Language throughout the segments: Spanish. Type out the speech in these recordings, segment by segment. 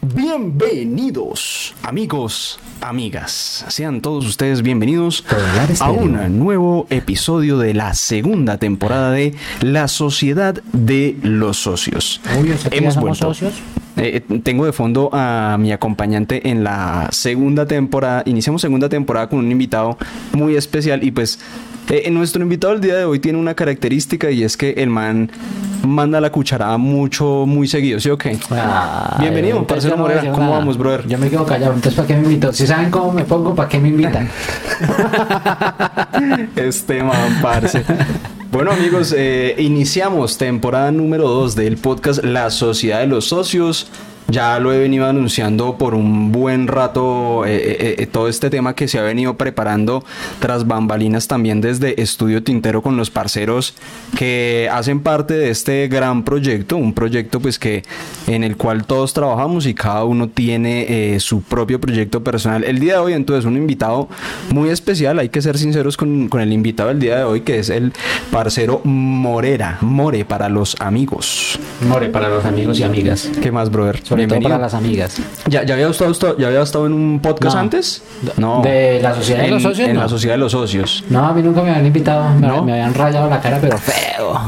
Bienvenidos, amigos, amigas. Sean todos ustedes bienvenidos a un nuevo episodio de la segunda temporada de La Sociedad de los Socios. Uy, ¿o sea que ya somos socios? Eh, tengo de fondo a mi acompañante en la segunda temporada. Iniciamos segunda temporada con un invitado muy especial y pues eh, nuestro invitado el día de hoy tiene una característica y es que el man manda la cucharada mucho, muy seguido, ¿sí o qué? Ah, Bienvenido, parcero Morera. ¿Cómo nada. vamos, brother? Yo me quedo callado, entonces ¿para qué me invitan? Si saben cómo me pongo, ¿para qué me invitan? Este man, parce. Bueno amigos, eh, iniciamos temporada número 2 del podcast La Sociedad de los Socios. Ya lo he venido anunciando por un buen rato eh, eh, eh, todo este tema que se ha venido preparando tras bambalinas también desde Estudio Tintero con los parceros que hacen parte de este gran proyecto, un proyecto pues que en el cual todos trabajamos y cada uno tiene eh, su propio proyecto personal. El día de hoy entonces un invitado muy especial, hay que ser sinceros con, con el invitado del día de hoy que es el parcero Morera, More para los amigos. More, para los amigos y amigas. ¿Qué más, brother? Sobre todo para las amigas. ¿Ya, ya, había estado, ¿Ya había estado en un podcast No. antes? ¿De la Sociedad de En- los Socios? En No. la Sociedad de los Socios. No, a mí nunca me habían invitado, me, ¿No? me habían rayado la cara, pero feo.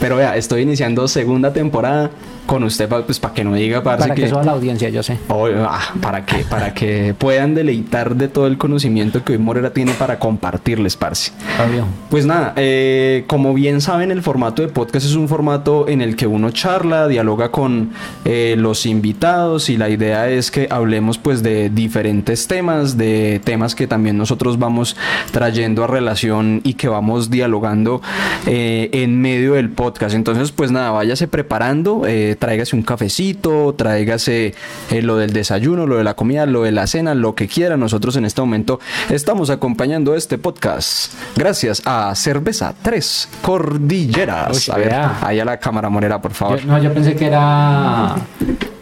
Pero vea, estoy iniciando segunda temporada con usted, pues para que no diga, parce, Para que, suba la audiencia, yo sé. Oh, ah, para que para que puedan deleitar de todo el conocimiento que hoy Morera tiene para compartirles, parce. Obvio. Pues nada, eh, como bien saben, el formato de podcast es un formato en el que uno charla, dialoga con eh, los invitados y la idea es que hablemos pues de diferentes temas, de temas que también nosotros vamos trayendo a relación y que vamos dialogando eh, en medio del podcast. Entonces, pues nada, váyase preparando, eh, tráigase un cafecito, tráigase eh, lo del desayuno, lo de la comida, lo de la cena, lo que quiera. Nosotros en este momento estamos acompañando este podcast gracias a Cerveza Tres Cordilleras. Uy, a ver, ahí a la cámara morera, por favor. Yo- no, yo pensé que era...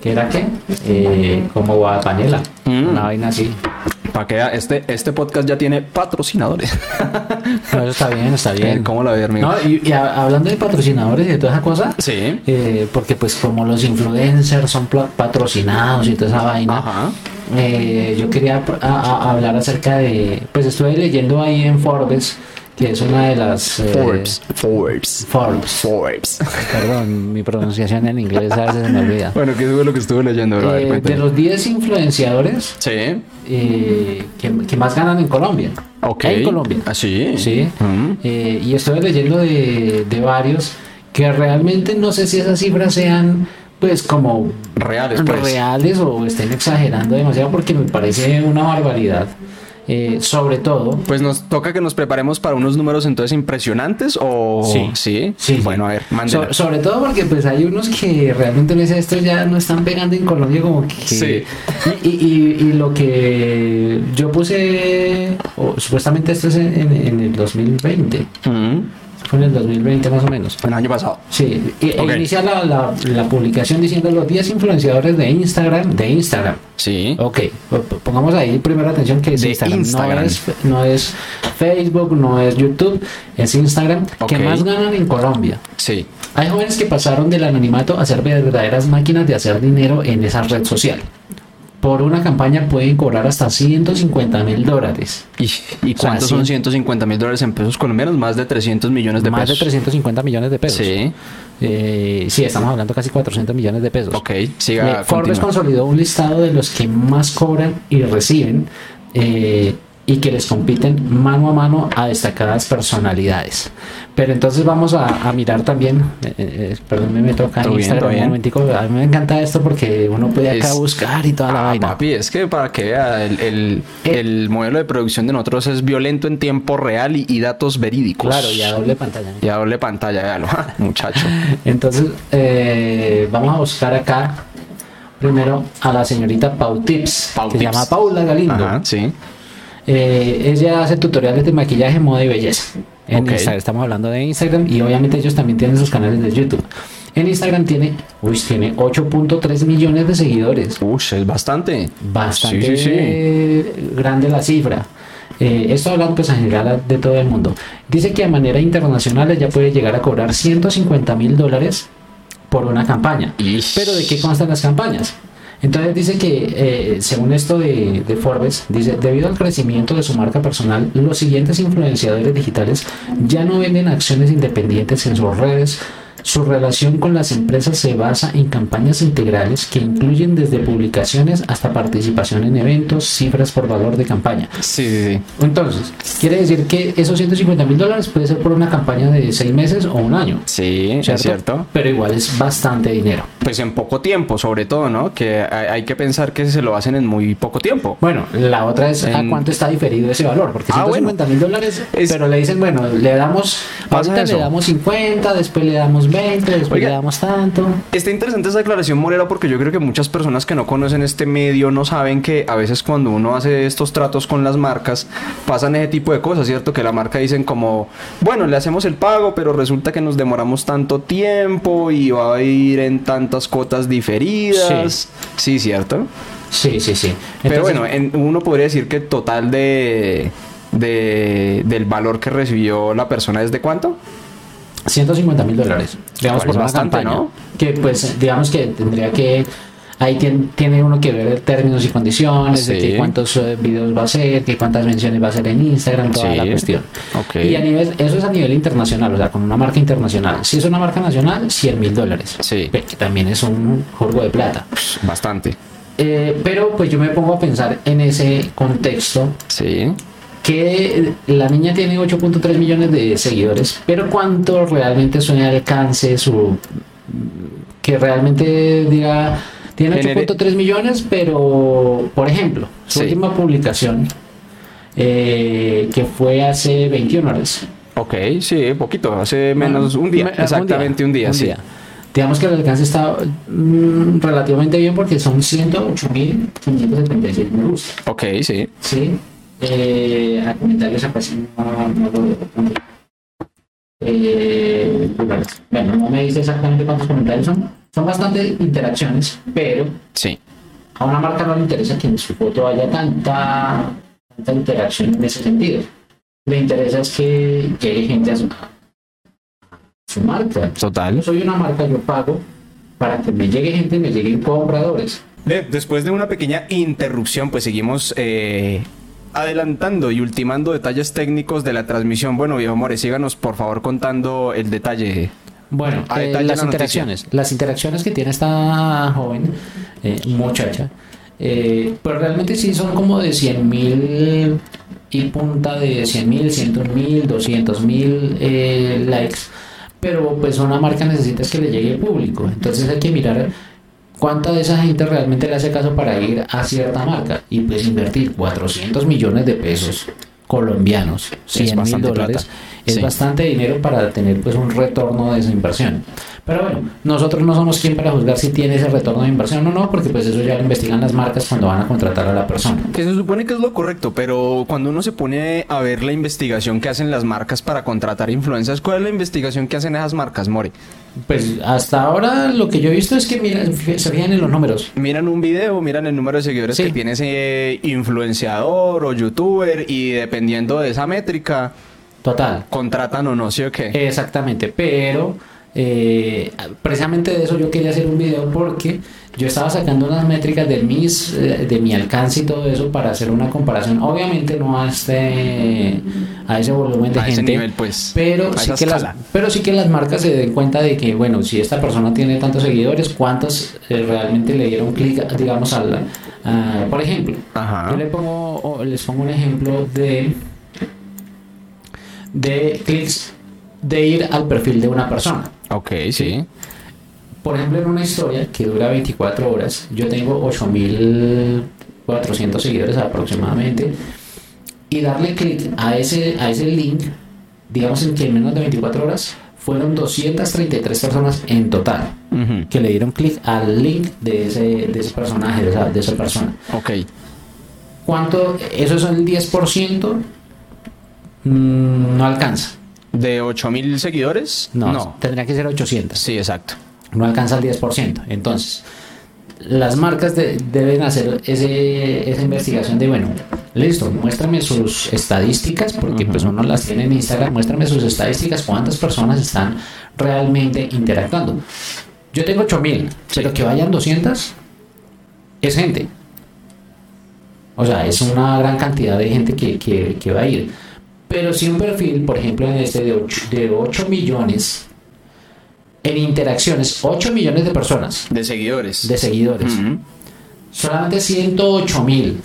¿Que era qué? Eh, como guapanela. Mm. Una vaina así. Para que este, este podcast ya tiene patrocinadores. No, eso está bien, está bien. ¿Cómo la ve, amigo? No, y, y a- hablando de patrocinadores y de toda esa cosa, Sí. eh, porque pues como los influencers son patrocinados y toda esa vaina, Ajá. eh, yo quería a- a- hablar acerca de, pues estuve leyendo ahí en Forbes, que es una de las... eh, Forbes. Forbes. Forbes. Forbes. Perdón, mi pronunciación en inglés a veces se me olvida. bueno, ¿qué fue lo que estuve leyendo? bro? Eh, de los 10 influenciadores Sí. eh, que, que más ganan en Colombia. Ok. En Colombia. Ah, sí. Sí. Mm. Eh, y estoy leyendo de, de varios que realmente no sé si esas cifras sean pues como Reales, pues. reales o estén exagerando demasiado porque me parece una barbaridad. Eh, sobre todo, Pues nos toca que nos preparemos para unos números entonces impresionantes o Sí. sí. Sí, Bueno, sí. a ver, so- sobre todo porque pues hay unos que realmente me dicen estos ya no están pegando en Colombia como que Sí. y, y- y lo que yo puse o, supuestamente esto es en, en- en el 2020 Mm. Fue en el 2020 más o menos El año pasado. Sí, e inicia la, la- la publicación diciendo los 10 influenciadores de Instagram, de Instagram. Sí. Ok, pongamos ahí primero atención que es De Instagram. Instagram. No, es, no es Facebook, no es YouTube, es Instagram, que más ganan en Colombia. Sí. Hay jóvenes que pasaron del anonimato a ser verdaderas máquinas de hacer dinero en esa red social. Por una campaña pueden cobrar hasta 150 mil dólares. ¿Y, y O sea, cuántos son 150 mil dólares en pesos colombianos? Más de 300 millones de Más pesos. de 350 millones de pesos. Sí. Eh, sí, estamos hablando casi 400 millones de pesos. Ok, Eh, siga. Forbes continúa. consolidó un listado de los que más cobran y reciben eh, y que les compiten mano a mano a destacadas personalidades. Pero entonces vamos a, a mirar también, eh, eh, perdón, me meto acá en bien, Instagram todo un bien. momentico, a mí me encanta esto porque uno puede acá Es- buscar y toda la Ah, vaina. papi, es que para que vea, el, el- Eh. el modelo de producción de nosotros es violento en tiempo real y, y datos verídicos. Claro, y a doble pantalla. Y a doble pantalla, véalo, muchacho. Entonces, eh, vamos a buscar acá primero a la señorita Pau Tips, Pau que se llama Paula Galindo. Ajá, sí. Eh, ella hace tutoriales de maquillaje, moda y belleza. En. Instagram, estamos hablando de Instagram y obviamente ellos también tienen sus canales de YouTube. En Instagram tiene, uy, tiene 8.3 millones de seguidores. Uy, es bastante. Bastante Sí, sí, sí. grande la cifra. Eh, esto hablando pues en general de todo el mundo. Dice que a manera internacional ella puede llegar a cobrar 150 mil dólares por una campaña. Pero ¿de qué constan las campañas? Entonces dice que, eh, según esto de, de Forbes, dice, debido al crecimiento de su marca personal, los siguientes influenciadores digitales ya no venden acciones independientes en sus redes. Su relación con las empresas se basa en campañas integrales que incluyen desde publicaciones hasta participación en eventos, cifras por valor de campaña. Sí, sí, sí. Entonces, quiere decir que esos 150 mil dólares puede ser por una campaña de seis meses o un año. Sí, es ¿cierto? Pero igual es bastante dinero. Pues en poco tiempo, sobre todo, ¿no? Que hay, que pensar que se lo hacen en muy poco tiempo. Bueno, la otra es a cuánto está diferido ese valor, porque Ah, 150 mil dólares, Es- pero le dicen, bueno, le damos, ahorita le damos 50, después le damos 20, después Oiga. le damos tanto. Está interesante esa declaración, Morera, porque yo creo que muchas personas que no conocen este medio no saben que a veces cuando uno hace estos tratos con las marcas, pasan ese tipo de cosas, ¿cierto? Que la marca dicen como, bueno, le hacemos el pago, pero resulta que nos demoramos tanto tiempo y va a ir en tantas cuotas diferidas. Sí, ¿cierto? Sí, sí, sí. pero Entonces, bueno, en- uno podría decir que el total de, de- del valor que recibió la persona es de cuánto? 150 mil dólares, digamos, por una bastante, campaña. ¿no? Que pues, digamos que tendría que. Ahí tien- tiene uno que ver términos y condiciones, de que cuántos eh, videos va a hacer, que cuántas menciones va a hacer en Instagram, toda Sí. la cuestión. Y a nivel, eso es a nivel internacional, o sea, con una marca internacional. Si es una marca nacional, 100 mil dólares. Sí. Que también es un juego de plata. Bastante. Eh, pero pues yo me pongo a pensar en ese contexto Sí. Que la niña tiene 8.3 millones de seguidores, pero cuánto realmente su alcance, su que realmente diga tiene Genere- 8.3 millones, pero por ejemplo, su Sí. última publicación eh, que fue hace 21 horas. Ok, sí, poquito, hace menos un día, Me- exactamente un día, sí. Digamos que el alcance está mm, relativamente bien porque son 108.576 me gusta. Ok, sí. Sí. Eh, a comentarios aparecen no, no lo veo. Eh, bueno, no me dice exactamente cuántos comentarios son. Son bastante interacciones, pero Sí. a una marca no le interesa que en su foto haya tanta, tanta interacción en ese sentido. Le interesa es que llegue gente a su, a su marca. Yo Total. soy una marca, yo pago para que me llegue gente y me lleguen compradores. De- Después de una pequeña interrupción, pues seguimos eh, adelantando y ultimando detalles técnicos de la transmisión. Bueno, viejo More, síganos por favor contando el detalle. Bueno, A eh, las la noticia. interacciones. Las interacciones que tiene esta joven eh, muchacha, eh, pues realmente sí son como de 100 mil y punta de 100 mil, 101 mil, 200 mil eh, likes. Pero pues una marca necesita es que le llegue público. Entonces hay que mirar cuánta de esa gente realmente le hace caso para ir a cierta marca. Y pues invertir 400 millones de pesos colombianos, 100 mil dólares, plata. es Sí. bastante dinero para tener pues un retorno de esa inversión. Pero bueno, nosotros no somos quien para juzgar si tiene ese retorno de inversión o no, porque pues eso ya lo investigan las marcas cuando van a contratar a la persona. Que se supone que es lo correcto, pero cuando uno se pone a ver la investigación que hacen las marcas para contratar influencers, ¿cuál es la investigación que hacen esas marcas, More? Pues hasta ahora lo que yo he visto es que mira, se fijan en los números. Miran un video, miran el número de seguidores Sí. que tiene ese influenciador o youtuber y dependiendo de esa métrica, Total. contratan o no, ¿sí o qué? Exactamente, pero eh, precisamente de eso yo quería hacer un video porque yo estaba sacando unas métricas de mis eh, de mi alcance y todo eso para hacer una comparación. Obviamente no a este a ese volumen de a ese gente, nivel, pues. pero sí que las pero sí que las marcas se den cuenta de que bueno si esta persona tiene tantos seguidores cuántos eh, realmente le dieron clic digamos al a- por ejemplo Ajá. yo le pongo les pongo un ejemplo de de clics de ir al perfil de una persona Ok, sí. por ejemplo en una historia que dura 24 horas yo tengo 8400 seguidores aproximadamente y darle clic a ese a ese link digamos en que en menos de 24 horas fueron 233 personas en total que le dieron clic al link de ese, de ese personaje, de esa, de esa persona. Ok. ¿Cuánto? ¿Eso es el 10%? Mm, no alcanza. ¿De 8000 seguidores? No, tendría que ser 800. Sí, exacto. No alcanza el 10%. Entonces, las marcas de- deben hacer ese, esa investigación de, bueno, listo, muéstrame sus estadísticas, porque pues uno las tiene en Instagram, muéstrame sus estadísticas, cuántas personas están realmente interactuando. Yo tengo 8000, pero que vayan 200 es gente. O sea, es una gran cantidad de gente que, que- que va a ir. Pero si un perfil, por ejemplo, en este de 8, de 8 millones en interacciones, 8 millones de personas, De seguidores. de seguidores, solamente 108 mil.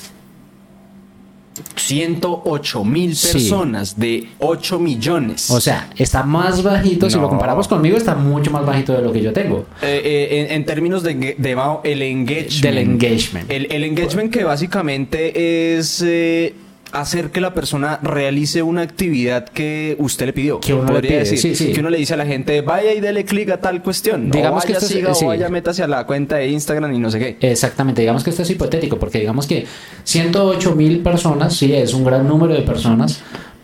108 mil Sí. personas de 8 millones. O sea, está más bajito, si lo comparamos conmigo, está mucho más bajito de lo que yo tengo. Eh, eh, en, en términos de, de el engagement. Del engagement. El, el engagement que básicamente es eh, hacer que la persona realice una actividad que usted le pidió. Que uno le Podría decir sí, sí. que uno le dice a la gente, vaya y dele clic a tal cuestión. Digamos o que esto es- siga, sí. o vaya, métase a la cuenta de Instagram y no sé qué. Exactamente, digamos que esto es hipotético, porque digamos que 108 mil personas, sí, es un gran número de personas,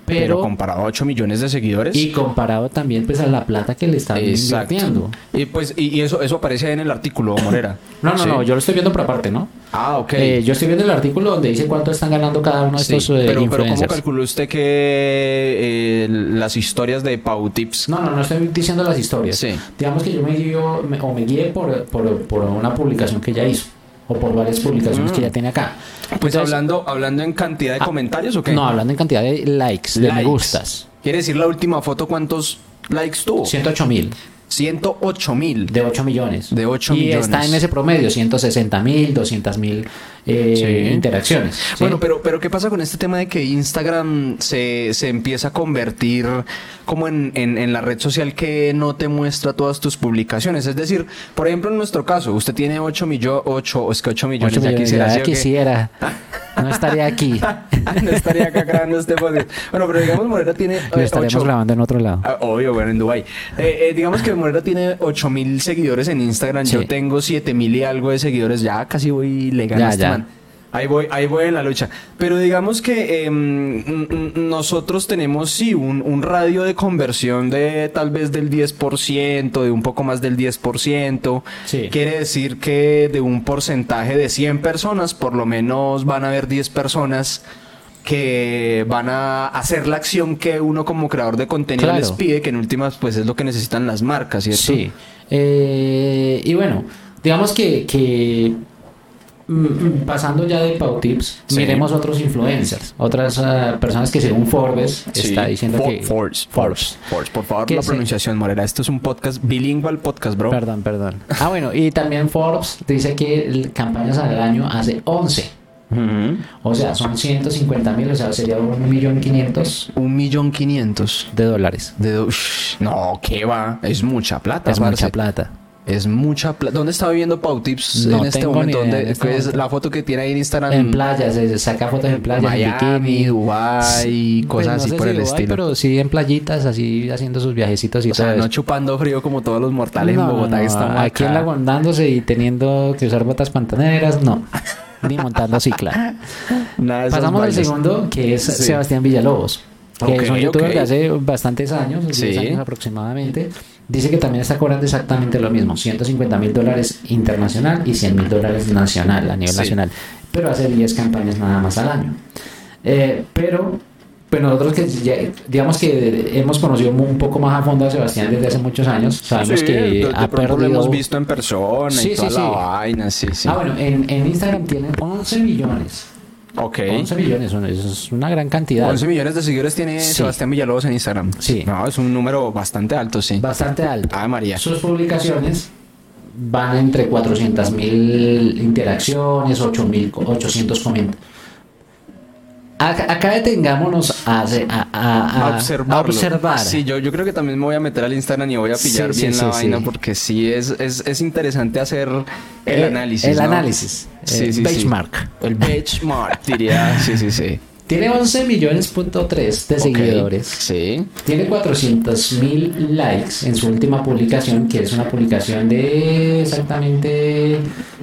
Pero, pero, comparado a 8 millones de seguidores. y comparado también pues a la plata que le están Exacto. invirtiendo. Y pues, y, y eso, eso aparece en el artículo, Morera. No, no, Sí. no, yo lo estoy viendo por aparte, ¿no? Ah, ok. Eh, yo estoy viendo el artículo donde dice cuánto están ganando cada uno de Sí, estos eh, pero, pero ¿cómo calculó usted que eh, las historias de Pau Tips? No, no, no estoy diciendo las historias. Sí. Digamos que yo me guío me- o me guié por, por, por una publicación que ya hizo o por varias publicaciones que ya tiene acá. Pues Entonces, hablando, hablando en cantidad de ah, comentarios o qué? No, hablando en cantidad de likes, de me gustas. Quiere decir la última foto, ¿cuántos likes tuvo? 108 mil. 108 mil. De 8 millones. De 8 y millones. está en ese promedio, 160 mil, 200 mil eh, Sí. interacciones. ¿sí? Bueno, pero, pero ¿qué pasa con este tema de que Instagram se, se empieza a convertir como en, en, en la red social que no te muestra todas tus publicaciones? Es decir, por ejemplo, en nuestro caso, usted tiene 8 millones, 8, es que 8 millones, ya quisiera, ya quisiera. No estaría aquí. no estaría acá grabando este podcast. Bueno, pero digamos, Morera tiene Lo eh, estaríamos ocho- grabando en otro lado. Ah, obvio, bueno, en Dubai. Eh, eh, digamos que Morera tiene 8000 seguidores en Instagram. Sí. Yo tengo 7000 y algo de seguidores. Ya casi voy legal Ya, este ya. Ahí voy, ahí voy en la lucha. Pero digamos que eh, mm, nosotros tenemos, sí, un, un radio de conversión de tal vez del 10%, de un poco más del 10%. Sí. Quiere decir que de un porcentaje de 100 personas, por lo menos van a haber 10 personas que van a hacer la acción que uno como creador de contenido Claro. les pide, que en últimas pues es lo que necesitan las marcas, ¿cierto? Sí. Eh, y bueno, digamos que, que pasando ya de Pau Tips, Sí. miremos otros influencers, otras ah, personas que según Forbes Sí. está diciendo For- que... Forbes. Force, Force, por favor, Que la se- pronunciación, Morera. Esto es un podcast, bilingüe podcast, bro. Perdón, perdón. Ah, bueno, y también Forbes dice que el- campañas al año hace 11. Ujú. O sea, son 150 mil, o sea, sería un millón quinientos Un millón quinientos. de dólares. De do- Ush, no, ¿qué va? Es mucha plata, Es parce. mucha plata. Es mucha plata. ¿Dónde está viviendo Pau Tips No en este momento? ¿Dónde- en este es momento. la foto que tiene ahí en Instagram? En playas, se saca fotos en playas, en Miami, bikini. Dubai, Pues cosas no así por si el Dubái, estilo. Pero sí en playitas, así haciendo sus viajecitos y O sea, todo no chupando frío como todos los mortales No, en Bogotá no, que estamos aquí acá. en lagundándose y teniendo que usar botas pantaneras, no. Ni montando cicla. Nada Pasamos al segundo, que es Sí. Sebastián Villalobos. Que es un youtuber ok. de hace bastantes años, 10 Sí. años aproximadamente. Dice que también está cobrando exactamente lo mismo: 150 mil dólares internacional y 100 mil dólares nacional, a nivel Sí. nacional. Pero hace 10 campañas nada más al año. Eh, pero, pues nosotros que ya- digamos que hemos conocido un poco más a fondo a Sebastián desde hace muchos años, sabemos Sí, que de- ha perdido. lo hemos visto en persona Sí, y toda sí, la vaina, sí, sí. Ah, bueno, en, en Instagram tienen 11 millones. Ok. 11 millones, eso es una gran cantidad. 11 millones de seguidores tiene Sí. Sebastián Villalobos en Instagram. Sí. No, es un número bastante alto, sí. Bastante alto. Ah, María. Sus publicaciones van entre 400 mil interacciones, 8 mil, 800 comentarios. Acá, detengámonos a, a, a- a- observar. Sí, yo, yo creo que también me voy a meter al Instagram y voy a pillar Sí, bien sí, la sí. vaina porque sí es, es, es interesante hacer el Eh, análisis. El ¿no? análisis. Sí. benchmark. El benchmark, diría. Sí, sí, sí. Tiene 11 millones punto tres de Ok. seguidores. Sí. Tiene 400 mil likes en su última publicación, que es una publicación de exactamente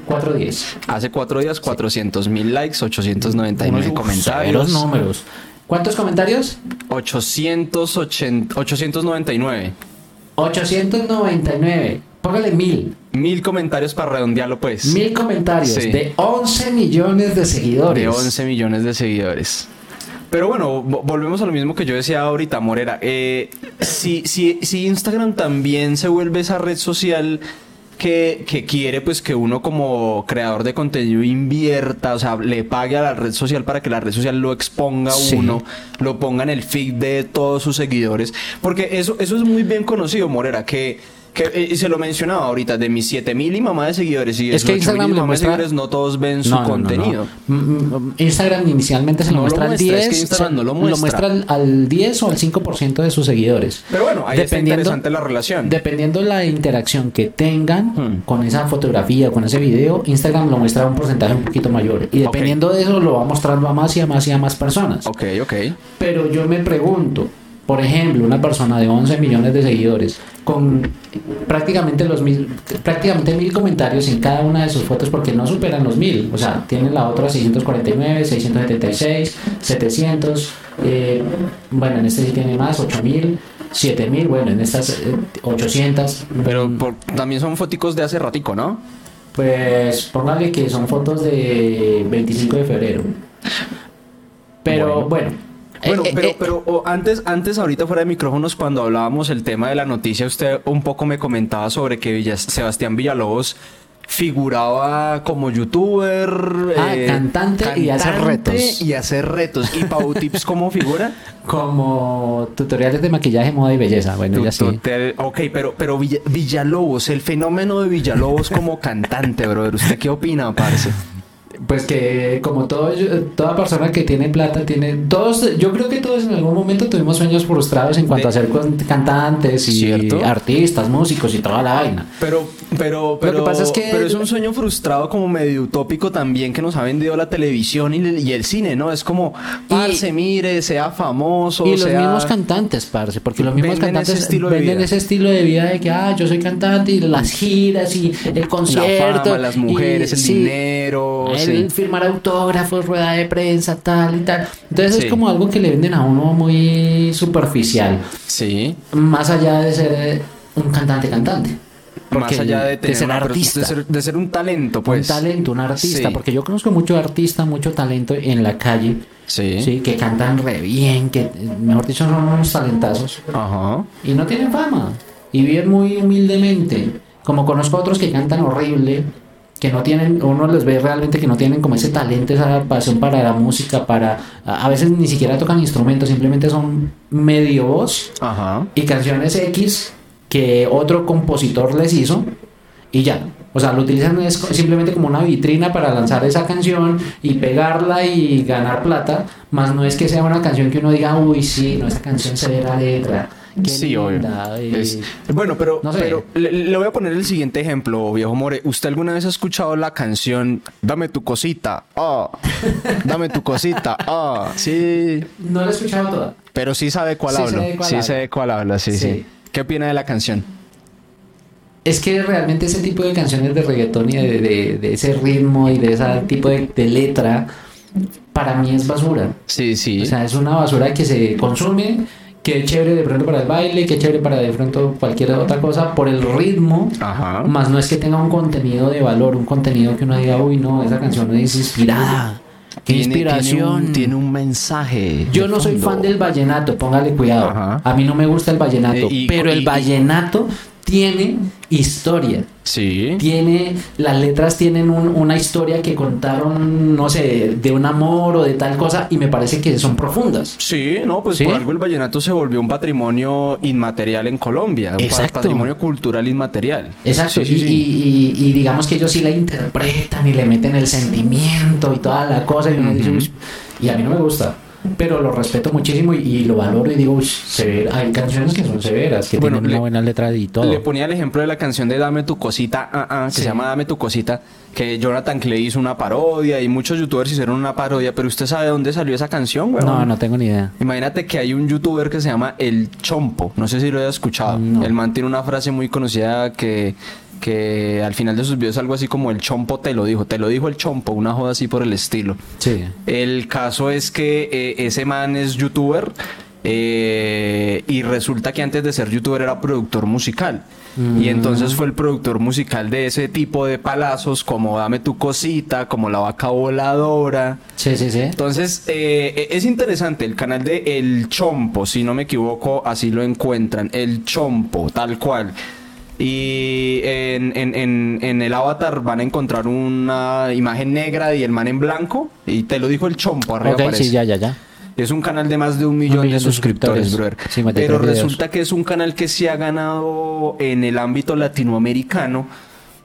4 días. Hace cuatro días, 400 mil likes, 899 Unos comentarios. severos números. ¿Cuántos comentarios? 880, 899. 899. Póngale mil. Mil comentarios para redondearlo, pues. Mil comentarios Sí. de 11 millones de seguidores. De 11 millones de seguidores. Pero bueno, vo- volvemos a lo mismo que yo decía ahorita, Morera. Eh, si, si, si Instagram también se vuelve esa red social que, que quiere pues que uno como creador de contenido invierta, o sea, le pague a la red social para que la red social lo exponga a Sí. uno, lo ponga en el feed de todos sus seguidores, porque eso, eso es muy bien conocido, Morera, que, que eh, y se lo mencionaba ahorita, de mis 7000 y mamá de seguidores y Es que 8000 Instagram y de muestra- seguidores no todos ven su No, no, contenido. no. Mm, mm, Instagram inicialmente se lo lo muestra al muestra, 10, es que Instagram se- no lo muestra. al, al 10 o al 5% de sus seguidores. Pero bueno, ahí está interesante la relación. Dependiendo la interacción que tengan Hmm. con esa fotografía, con ese video, Instagram lo muestra a un porcentaje un poquito mayor. Y dependiendo de eso, lo va mostrando a más y a más y a más personas. Ok, ok. Pero yo me pregunto, por ejemplo, una persona de 11 millones de seguidores con prácticamente los mil, prácticamente mil comentarios en cada una de sus fotos porque no superan los mil. O sea, tienen la otra 649, 676, 700. eh, bueno, en este sí tiene más, 8000, 7000. Bueno, en estas eh, 800. Pero por- también son foticos de hace ratico, ¿no? Pues póngale que son fotos de 25 de febrero. Pero bueno. Bueno, eh, pero, eh, pero o, antes, antes, ahorita fuera de micrófonos, cuando hablábamos el tema de la noticia, usted un poco me comentaba sobre que Villa- Sebastián Villalobos figuraba como youtuber, Ah, cantante y hacer retos. Y hacer retos. ¿Y Pau Tips cómo figura? Como tutoriales de maquillaje, moda y belleza. Bueno, ya sí. Ok, pero, pero Villa- Villalobos, el fenómeno de Villalobos como cantante, brother. ¿Usted qué opina, parce? Pues que como todo, toda persona que tiene plata tiene todos, yo creo que todos en algún momento tuvimos sueños frustrados en cuanto De- a ser con- cantantes y ¿Cierto? artistas, músicos y toda la vaina. Pero, pero, pero, que pasa es que- pero es un sueño frustrado como medio utópico también que nos ha vendido la televisión y, el- y el cine, ¿no? Es como, parce, mire, sea famoso, Y los sea... mismos cantantes, parce, porque los mismos Venden ese cantantes estilo venden vida. ese estilo de vida de que, ah, yo soy cantante y las giras y el concierto. fama, las mujeres, el sí, dinero, sí. firmar autógrafos, rueda de prensa, tal y tal. Entonces Sí. es como algo que le venden a uno muy superficial, Sí. más allá de ser eh, un cantante cantante. Más allá de, tener ser una- artista. De ser, de ser un talento, pues. un talento, un artista, Sí. porque yo conozco mucho artista, mucho talento en la calle, Sí. sí, que cantan re bien, que mejor dicho son unos talentazos Ajá. y no tienen fama y viven muy humildemente. Como conozco otros que cantan horrible, que no tienen, uno les ve realmente que no tienen como ese talento, esa pasión para la música, para a veces ni siquiera tocan instrumentos, simplemente son medio voz Ajá. y canciones X que otro compositor les hizo y ya. O sea, lo utilizan es simplemente como una vitrina para lanzar esa canción y pegarla y ganar plata, más no es que sea una canción que uno diga, uy, sí, no, esta canción se ve la letra. Qué Sí, obvio. eh". Es- bueno, pero, no sé. pero le, le voy a poner el siguiente ejemplo, viejo More. ¿Usted alguna vez ha escuchado la canción Dame tu cosita? Ah, dame tu cosita. Ah, sí. No la he escuchado toda. Pero sí sabe cuál Sí hablo. sé de cuál sí habla. sé de cuál habla, sí, sí, Sí. ¿Qué opina de la canción? Es que realmente ese tipo de canciones de reggaetón y de, de- de ese ritmo y de ese tipo de, de letra, para mí es basura. Sí, sí. O sea, es una basura que se consume, que es chévere de pronto para el baile, que es chévere para de pronto cualquier otra cosa, por el ritmo, Ajá. más no es que tenga un contenido de valor, un contenido que uno diga, uy, no, esa canción es inspirada. Qué Tiene- inspiración. Tiene un, tiene un mensaje. Yo no soy fondo. fan del vallenato, póngale cuidado. Ajá. A mí no me gusta el vallenato, Eh, y- pero y- el vallenato tiene historia. Sí. Tiene, las letras tienen un- una historia que contaron, no sé, de un amor o de tal cosa, y me parece que son profundas. Sí, no, pues ¿Sí? por algo el vallenato se volvió un patrimonio inmaterial en Colombia. Un patrimonio cultural inmaterial. Exacto, Sí, sí, y, sí. y- y- y digamos que ellos sí la interpretan y le meten el sentimiento y toda la cosa, y, uno dice. "Uy", y a mí no me gusta. Pero lo respeto muchísimo y, y lo valoro y digo, "Uy, sever- hay canciones que son severas, que Bueno, tienen le- una buena letra y todo. Le ponía el ejemplo de la canción de Dame tu cosita, ah, que Sí. se llama Dame tu cosita, que Jonathan Clay hizo una parodia y muchos youtubers hicieron una parodia, pero ¿usted sabe de dónde salió esa canción, weón? No, no tengo ni idea. Imagínate que hay un youtuber que se llama El Chompo, no sé si lo hayas escuchado. No. El man tiene una frase muy conocida que, que al final de sus videos algo así como El Chompo te lo dijo, te lo dijo el Chompo, una joda así por el estilo. Sí. El caso es que eh, ese man es youtuber eh, y resulta que antes de ser youtuber era productor musical. Y entonces fue el productor musical de ese tipo de palazos como Dame tu cosita, como La vaca voladora. Sí, sí, sí. Entonces, eh, es interesante, el canal de El Chompo, si no me equivoco, así lo encuentran, El Chompo, tal cual. Y en, en- en- en el avatar van a encontrar una imagen negra y el man en blanco. Y te lo dijo el chompo arriba. Ok, aparece. sí, ya, ya, ya. Es un canal de más de un millón, millón de suscriptores, suscriptores. brother. 53 Pero videos. resulta que es un canal que se ha ganado en el ámbito latinoamericano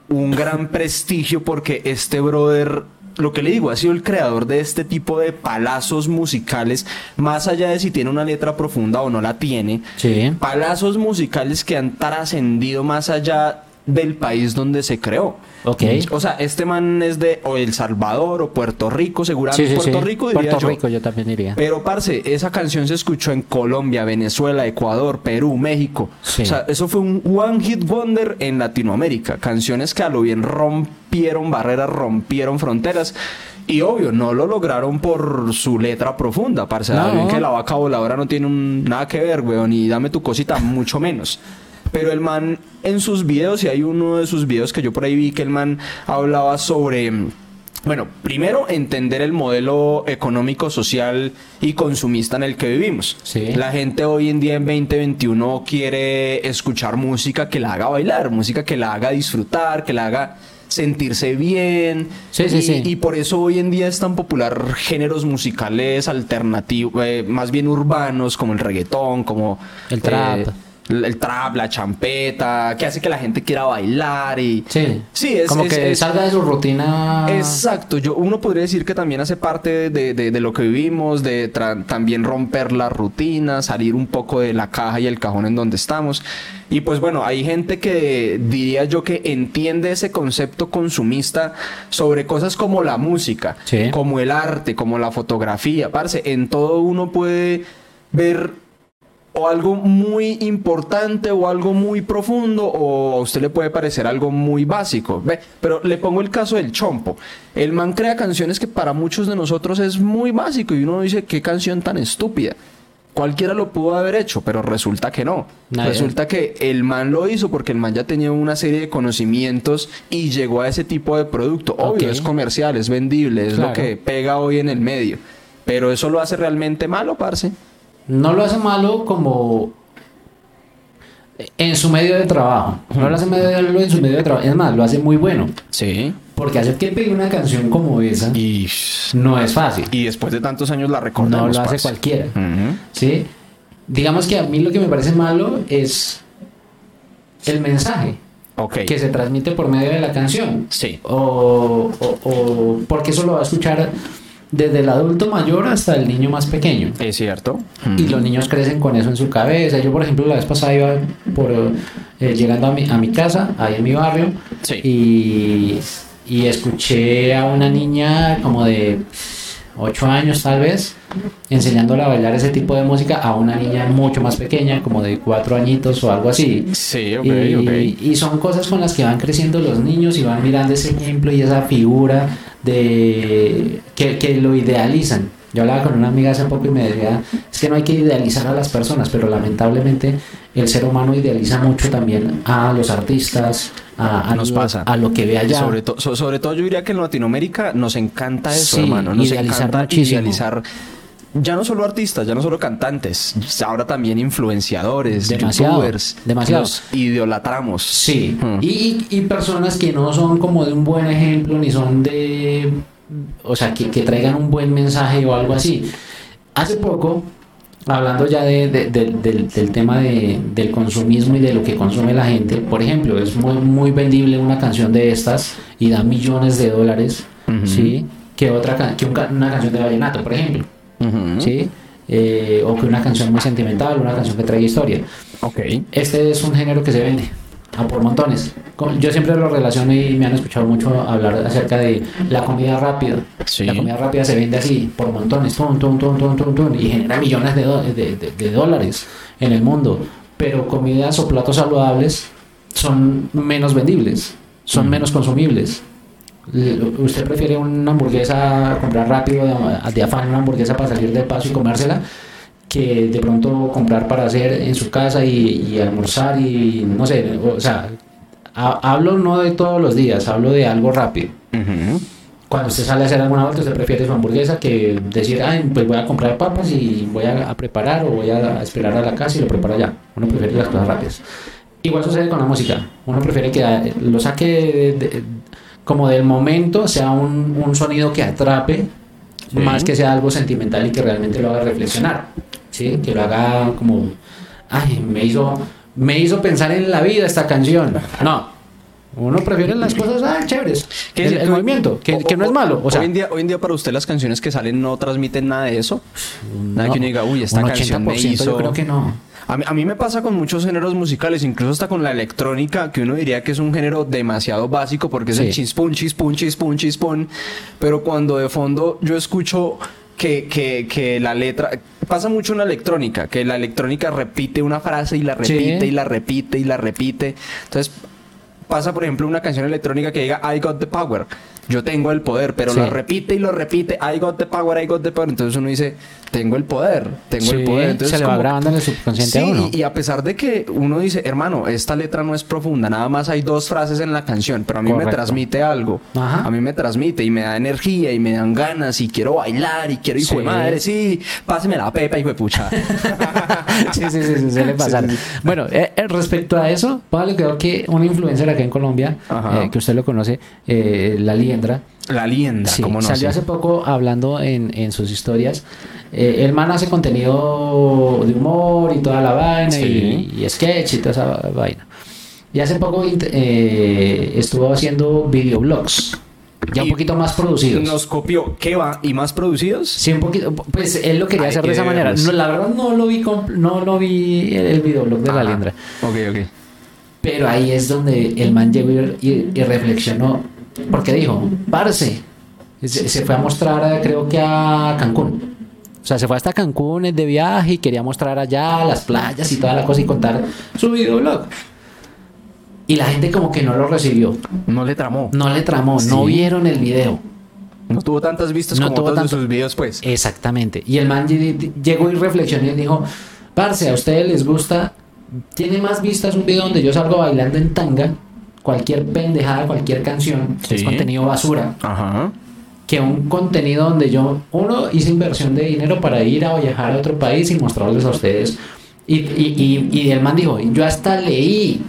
un gran prestigio porque este brother, lo que le digo, ha sido el creador de este tipo de palazos musicales, más allá de si tiene una letra profunda o no la tiene. Sí. Palazos musicales que han trascendido más allá del país donde se creó. Ok. O sea, este man es de o El Salvador o Puerto Rico, seguramente Sí, sí, Puerto sí. Rico diría Puerto yo. Rico yo también diría. Pero, parce, esa canción se escuchó en Colombia, Venezuela, Ecuador, Perú, México. Sí. O sea, eso fue un one hit wonder en Latinoamérica. Canciones que a lo bien rompieron barreras, rompieron fronteras. Y obvio, no lo lograron por su letra profunda, parce. No. Que la vaca voladora no tiene un- nada que ver, weón. Y dame tu cosita, mucho menos. Pero el man en sus videos, y hay uno de sus videos que yo por ahí vi que el man hablaba sobre... Bueno, primero entender el modelo económico, social y consumista en el que vivimos. Sí. La gente hoy en día en 2021 quiere escuchar música que la haga bailar, música que la haga disfrutar, que la haga sentirse bien. Sí, sí, y, sí. y por eso hoy en día es tan popular géneros musicales alternativos, eh, más bien urbanos, como el reggaetón, como El trap. eh, el, trap, la champeta, que hace que la gente quiera bailar y Sí. Sí, es- Como es- que es- salga de su rutina. Exacto, yo uno podría decir que también hace parte de, de- de lo que vivimos, de también romper la rutina, salir un poco de la caja y el cajón en donde estamos. Y pues bueno, hay gente que diría yo que entiende ese concepto consumista sobre cosas como la música, Sí. como el arte, como la fotografía. Parce, en todo uno puede ver o algo muy importante o algo muy profundo o a usted le puede parecer algo muy básico. Ve, pero le pongo el caso del Chompo. El man crea canciones que para muchos de nosotros es muy básico y uno dice, qué canción tan estúpida. Cualquiera lo pudo haber hecho, pero resulta que no. Nadie. Resulta que el man lo hizo porque el man ya tenía una serie de conocimientos y llegó a ese tipo de producto. Obvio, Ok. es comercial, es vendible, es lo que pega hoy en el medio. Pero eso lo hace realmente malo, parce. No lo hace malo como en su medio de trabajo. No lo hace malo en su medio de trabajo. Es más, lo hace muy bueno. Sí. Porque hacer que pegue una canción como esa Y, no es fácil. y después de tantos años la No recordamos. lo hace parce. cualquiera. ¿Sí? Digamos que a mí lo que me parece malo es el mensaje Ok. que se transmite por medio de la canción. Sí. O, o- o porque eso lo va a escuchar desde el adulto mayor hasta el niño más pequeño. Es cierto. Y los niños crecen con eso en su cabeza. Yo, por ejemplo, la vez pasada iba por, eh, llegando a mi, a mi casa, ahí en mi barrio, Sí. y, y escuché a una niña como de 8 años tal vez, enseñándole a bailar ese tipo de música a una niña mucho más pequeña, como de 4 añitos o algo así. Sí, ok, y, ok. y son cosas con las que van creciendo los niños y van mirando ese ejemplo y esa figura de que, que lo idealizan. Yo hablaba con una amiga hace poco y me decía, es que no hay que idealizar a las personas, pero lamentablemente el ser humano idealiza mucho también a los artistas, a, a Nos lo, pasa. a lo que ve allá. Sobre, to- so- sobre todo yo diría que en Latinoamérica nos encanta eso, Sí, hermano. Nos idealizar encanta muchísimo. idealizar ya no solo artistas, ya no solo cantantes, ahora también influenciadores, Demasiado, youtubers. demasiado. Los idolatramos. Sí, Hmm. y, y personas que no son como de un buen ejemplo, ni son de, o sea, que, que traigan un buen mensaje o algo así. Hace poco, hablando ya de- de- de- del, del tema de- del consumismo y de lo que consume la gente, por ejemplo, es muy, muy vendible una canción de estas y da millones de dólares. ¿sí? Que, otra, que una canción de vallenato, por ejemplo, ¿sí? Eh, o que una canción muy sentimental, una canción que trae historia. Ok. Este es un género que se vende a por montones. Yo siempre lo relaciono y me han escuchado mucho hablar acerca de la comida rápida. Sí. La comida rápida se vende así, por montones, tum, tum, tum, y genera millones de, de- de- de dólares en el mundo. Pero comidas o platos saludables son menos vendibles, son Mm. menos consumibles. ¿Usted prefiere una hamburguesa, comprar rápido, de, de afán una hamburguesa para salir del paso y comérsela? que de pronto comprar para hacer en su casa y, y almorzar y no sé, o sea, ha- hablo no de todos los días, hablo de algo rápido. Ujú. Cuando usted sale a hacer alguna vuelta, usted prefiere su hamburguesa que decir, ay, pues voy a comprar papas y voy a, a preparar o voy a, esperar a la casa y lo preparo ya. Uno prefiere las cosas rápidas. Igual sucede con la música. Uno prefiere que eh, lo saque de- de- como del momento, sea un, un sonido que atrape, Sí. más que sea algo sentimental y que realmente lo haga reflexionar. ¿sí? Que lo haga como, ay, me hizo, me hizo pensar en la vida esta canción. No. Uno prefiere las cosas ah, chéveres. ¿Qué El, movimiento, que, o- que no es malo. O sea, hoy, en día, hoy en día para usted las canciones que salen no transmiten nada de eso. Nada que uno diga, uy, esta un canción me 80% hizo... Yo creo que no. A mí, a mí me pasa con muchos géneros musicales, incluso hasta con la electrónica, que uno diría que es un género demasiado básico porque es el chispun, chispun, chispun, chispun. Pero cuando de fondo yo escucho que, que, que la letra... Pasa mucho en la electrónica, que la electrónica repite una frase y la Sí. repite y la repite y la repite. Entonces pasa, por ejemplo, una canción electrónica que diga I got the power. Yo tengo el poder, pero Sí. lo repite y lo repite. I got the power, I got the power. Entonces uno dice, tengo el poder, tengo el poder. Entonces se le va como- grabando en el subconsciente a uno. y, a pesar de que uno dice, hermano, esta letra no es profunda, nada más hay dos frases en la canción, pero a mí me transmite algo. Ajá. A mí me transmite y me da energía y me dan ganas y quiero bailar y quiero, hijo de Sí. madre, sí, páseme la pepa, hijo de pucha. sí, sí, sí, sí, suele pasar. Bueno, eh, eh, respecto a eso, póngale creo que una influencer acá en Colombia, eh, que usted lo conoce, eh, La Liendra, La lienda, sí, como no salió sé. hace poco hablando en, en sus historias. Eh, el man hace contenido de humor y toda la vaina Sí. y, y sketch y toda esa vaina. Y hace poco eh, estuvo haciendo videoblogs, ya un Y poquito más producidos. Nos copió, ¿qué va? ¿Y más producidos? Sí, un poquito. Pues él lo quería Hay hacer de esa manera. No, la verdad no lo vi, no lo vi el, el videoblog de la Ajá. Liendra. Ok, ok. Pero ahí es donde el man llegó y, y- y reflexionó. Porque dijo, parce. Se, se fue a mostrar, creo que a Cancún. O sea, se fue hasta Cancún de viaje y quería mostrar allá las playas y toda la cosa y contar su videoblog. Y la gente como que no lo recibió. No le tramó. No le tramó, no vieron el video. No tuvo tantas vistas No como tuvo tanto- de sus videos, pues. Exactamente. Y el man ll- ll- llegó y reflexionó y dijo, parce, a ustedes les gusta, tiene más vistas un video donde yo salgo bailando en tanga, cualquier pendejada, cualquier canción, que es Sí. contenido basura, Ajá. que un contenido donde yo, uno, hice inversión de dinero para ir a viajar a otro país y mostrarles a ustedes. Y, y, y, y el man dijo, yo hasta leí,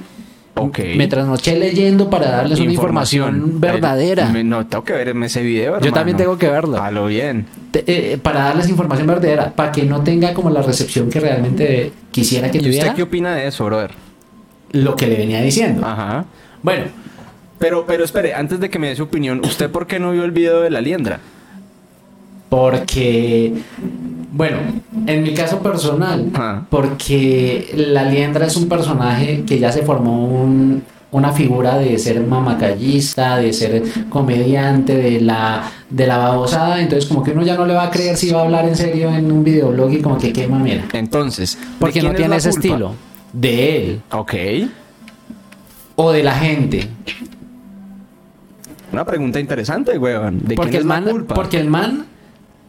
Ok. me trasnoché leyendo para darles una información verdadera. Me- no, tengo que ver ese video, Yo también tengo que verlo. A lo bien. te- eh, para darles información verdadera, para que no tenga como la recepción que realmente quisiera que ¿Y tuviera usted qué opina de eso, brother? lo que le venía diciendo. Ajá. Bueno, Pero, pero espere, antes de que me dé su opinión, ¿usted por qué no vio el video de la liendra? porque, bueno, en mi caso personal, Ajá. porque la liendra es un personaje que ya se formó un- una figura de ser mamacallista, de ser comediante, de la, de la babosada, entonces como que uno ya no le va a creer si va a hablar en serio en un videoblog y como que qué mamera. Entonces, ¿de Porque no tiene ese culpa? estilo. De él. Ok. O de la gente. Una pregunta interesante, weón. ¿De porque quién el es man, la culpa? porque el man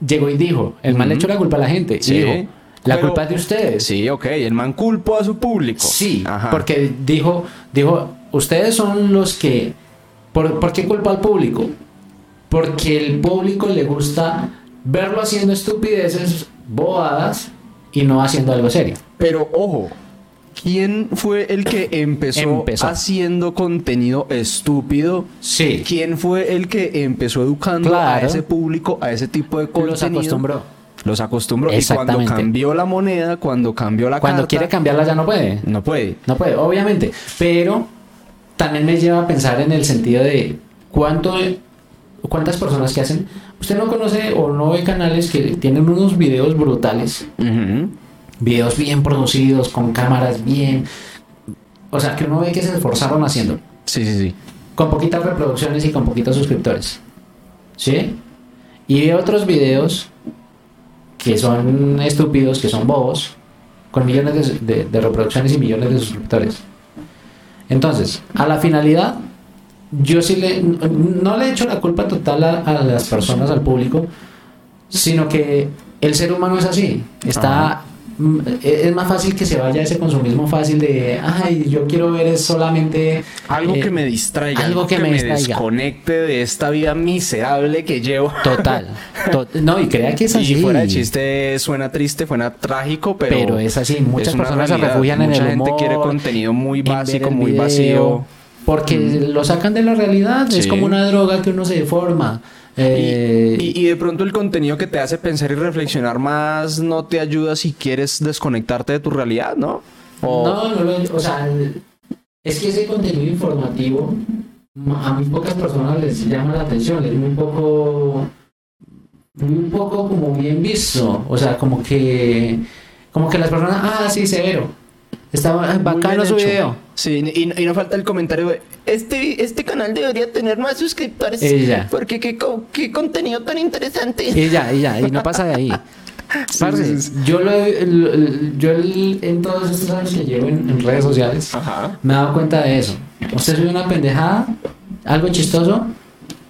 llegó y dijo, el man le echó la culpa a la gente. y Sí. dijo, la Pero- culpa es de ustedes. Sí, ok. El man culpó a su público. Sí, Ajá. porque dijo, dijo, ustedes son los que, ¿por, ¿por qué culpa al público? Porque el público le gusta verlo haciendo estupideces, bobadas y no haciendo algo serio. Pero ojo, ¿quién fue el que empezó, Empezó. haciendo contenido estúpido? Sí, ¿Quién fue el que empezó educando a ese público, a ese tipo de contenido? los acostumbró. Los acostumbró. Y cuando cambió la moneda, cuando cambió la Cuando carta, quiere cambiarla ya no puede. no puede. No puede, obviamente. Pero también me lleva a pensar en el sentido de cuánto, cuántas personas que hacen. Usted no conoce o no ve canales que tienen unos videos brutales, Ujú. Videos bien producidos, con cámaras bien. O sea, que uno ve que se esforzaron haciendo. Sí, sí, sí. Con poquitas reproducciones y con poquitos suscriptores. ¿Sí? Y ve otros videos que son estúpidos, que son bobos, con millones de, de- de reproducciones y millones de suscriptores. Entonces, a la finalidad, yo sí le, no le echo la culpa total a, a las personas, al público, sino que el ser humano es así, está es más fácil que se vaya ese consumismo fácil de, ay, yo quiero ver es solamente... Algo eh, que me distraiga, algo que me distraiga. desconecte de esta vida miserable que llevo. Total. To- no, y crea que es así. Y fuera de chiste, suena triste, suena trágico, pero, Pero es así, muchas es personas se refugian en Mucha el gente humor, quiere contenido muy básico, muy video, vacío. Porque lo sacan de la realidad, es como una droga que uno se deforma. Eh, Y, y de pronto el contenido que te hace pensar y reflexionar más no te ayuda si quieres desconectarte de tu realidad, ¿no? O- No, no lo, o sea, es que ese contenido informativo ma- a muy pocas personas les llama la atención, es muy poco, muy poco como bien visto, o sea, como que, como que las personas, ah, sí, severo, estaba Muy bacano su video. Sí, y, y no falta el comentario de, este, este canal debería tener más suscriptores. Ella. Porque qué, qué contenido tan interesante. Y ya, y ya, y no pasa de ahí. Parce, sí, sí. yo, lo, el- yo el- en todos estos años que llevo en, en redes sociales, Ajá. me he dado cuenta de eso. Usted sube una pendejada, algo chistoso,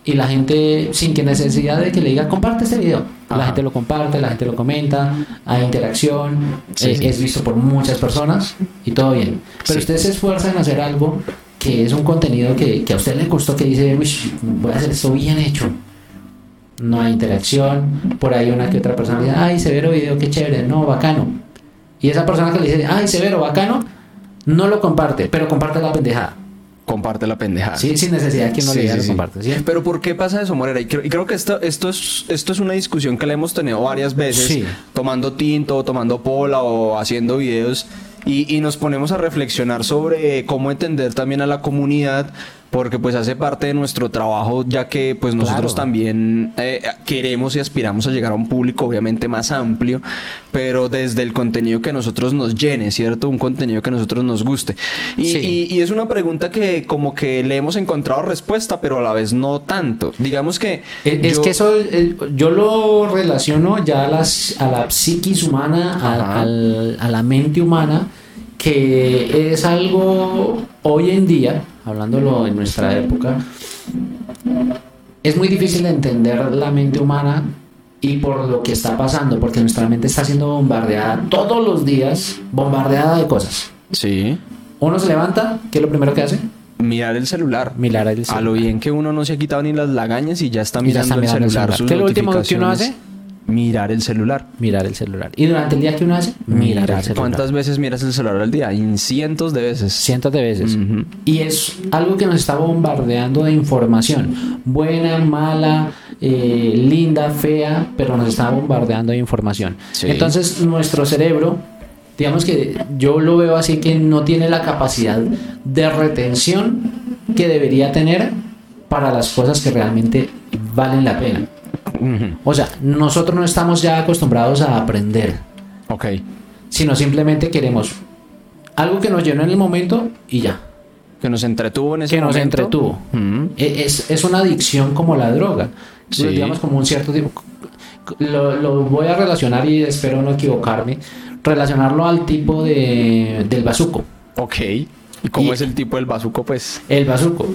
y la gente, sin que necesidad de que le diga, comparte este video. La gente lo comparte, la gente lo comenta, hay interacción, Sí, eh, sí. es visto por muchas personas y todo bien. Pero Sí. usted se esfuerza en hacer algo que es un contenido que, que a usted le costó, que dice, "Uy, voy a hacer esto bien hecho. No hay interacción, por ahí una que otra persona dice, ay, severo video, qué chévere, no, bacano. Y esa persona que le dice, ay, severo, bacano, no lo comparte, pero comparte la pendejada. Comparte la pendejada. Sí, sin necesidad que uno Sí, le diga sí, sí. comparte. Pero ¿por qué pasa eso, Morera? Y creo, y creo que esto, esto, es, esto es una discusión que la hemos tenido varias veces, tomando tinto, tomando pola o haciendo videos, y, y nos ponemos a reflexionar sobre cómo entender también a la comunidad, porque pues hace parte de nuestro trabajo, ya que pues nosotros Claro. también eh, queremos y aspiramos a llegar a un público obviamente más amplio, pero desde el contenido que nosotros nos llene, ¿cierto? Un contenido que nosotros nos guste. Y, Sí. y- y es una pregunta que como que le hemos encontrado respuesta, pero a la vez no tanto. Digamos que... Es, yo- que eso eh, yo lo relaciono ya a, las, a la psiquis humana, a, al- a la mente humana, que es algo hoy en día, hablándolo en nuestra época, es muy difícil de entender la mente humana y por lo que está pasando, porque nuestra mente está siendo bombardeada todos los días, bombardeada de cosas. Sí. Uno se levanta, ¿qué es lo primero que hace? Mirar el celular. Mirar el A celular. lo bien que uno no se ha quitado ni las lagañas y ya está ya mirando, está mirando el el celular. celular. sus ¿Qué es lo último que uno notificaciones. Mirar el celular. Mirar el celular. Y durante el día que uno hace, mirar el celular. ¿Cuántas veces miras el celular al día? En cientos de veces. Cientos de veces. Y es algo que nos está bombardeando de información. Buena, mala, eh, linda, fea, pero nos está bombardeando de información. Sí. Entonces nuestro cerebro, digamos que yo lo veo así que no tiene la capacidad de retención que debería tener para las cosas que realmente valen la pena. O sea, nosotros no estamos ya acostumbrados a aprender, Ok. sino simplemente queremos algo que nos llenó en el momento y ya. Que nos entretuvo en ese que nos momento. entretuvo. Ujú. E- Es, es una adicción como la droga. Sí. Digamos como un cierto tipo. Lo, lo voy a relacionar y espero no equivocarme. Relacionarlo al tipo de, del bazuco. Ok. ¿Y cómo Y- es el tipo del bazuco? Pues... El bazuco.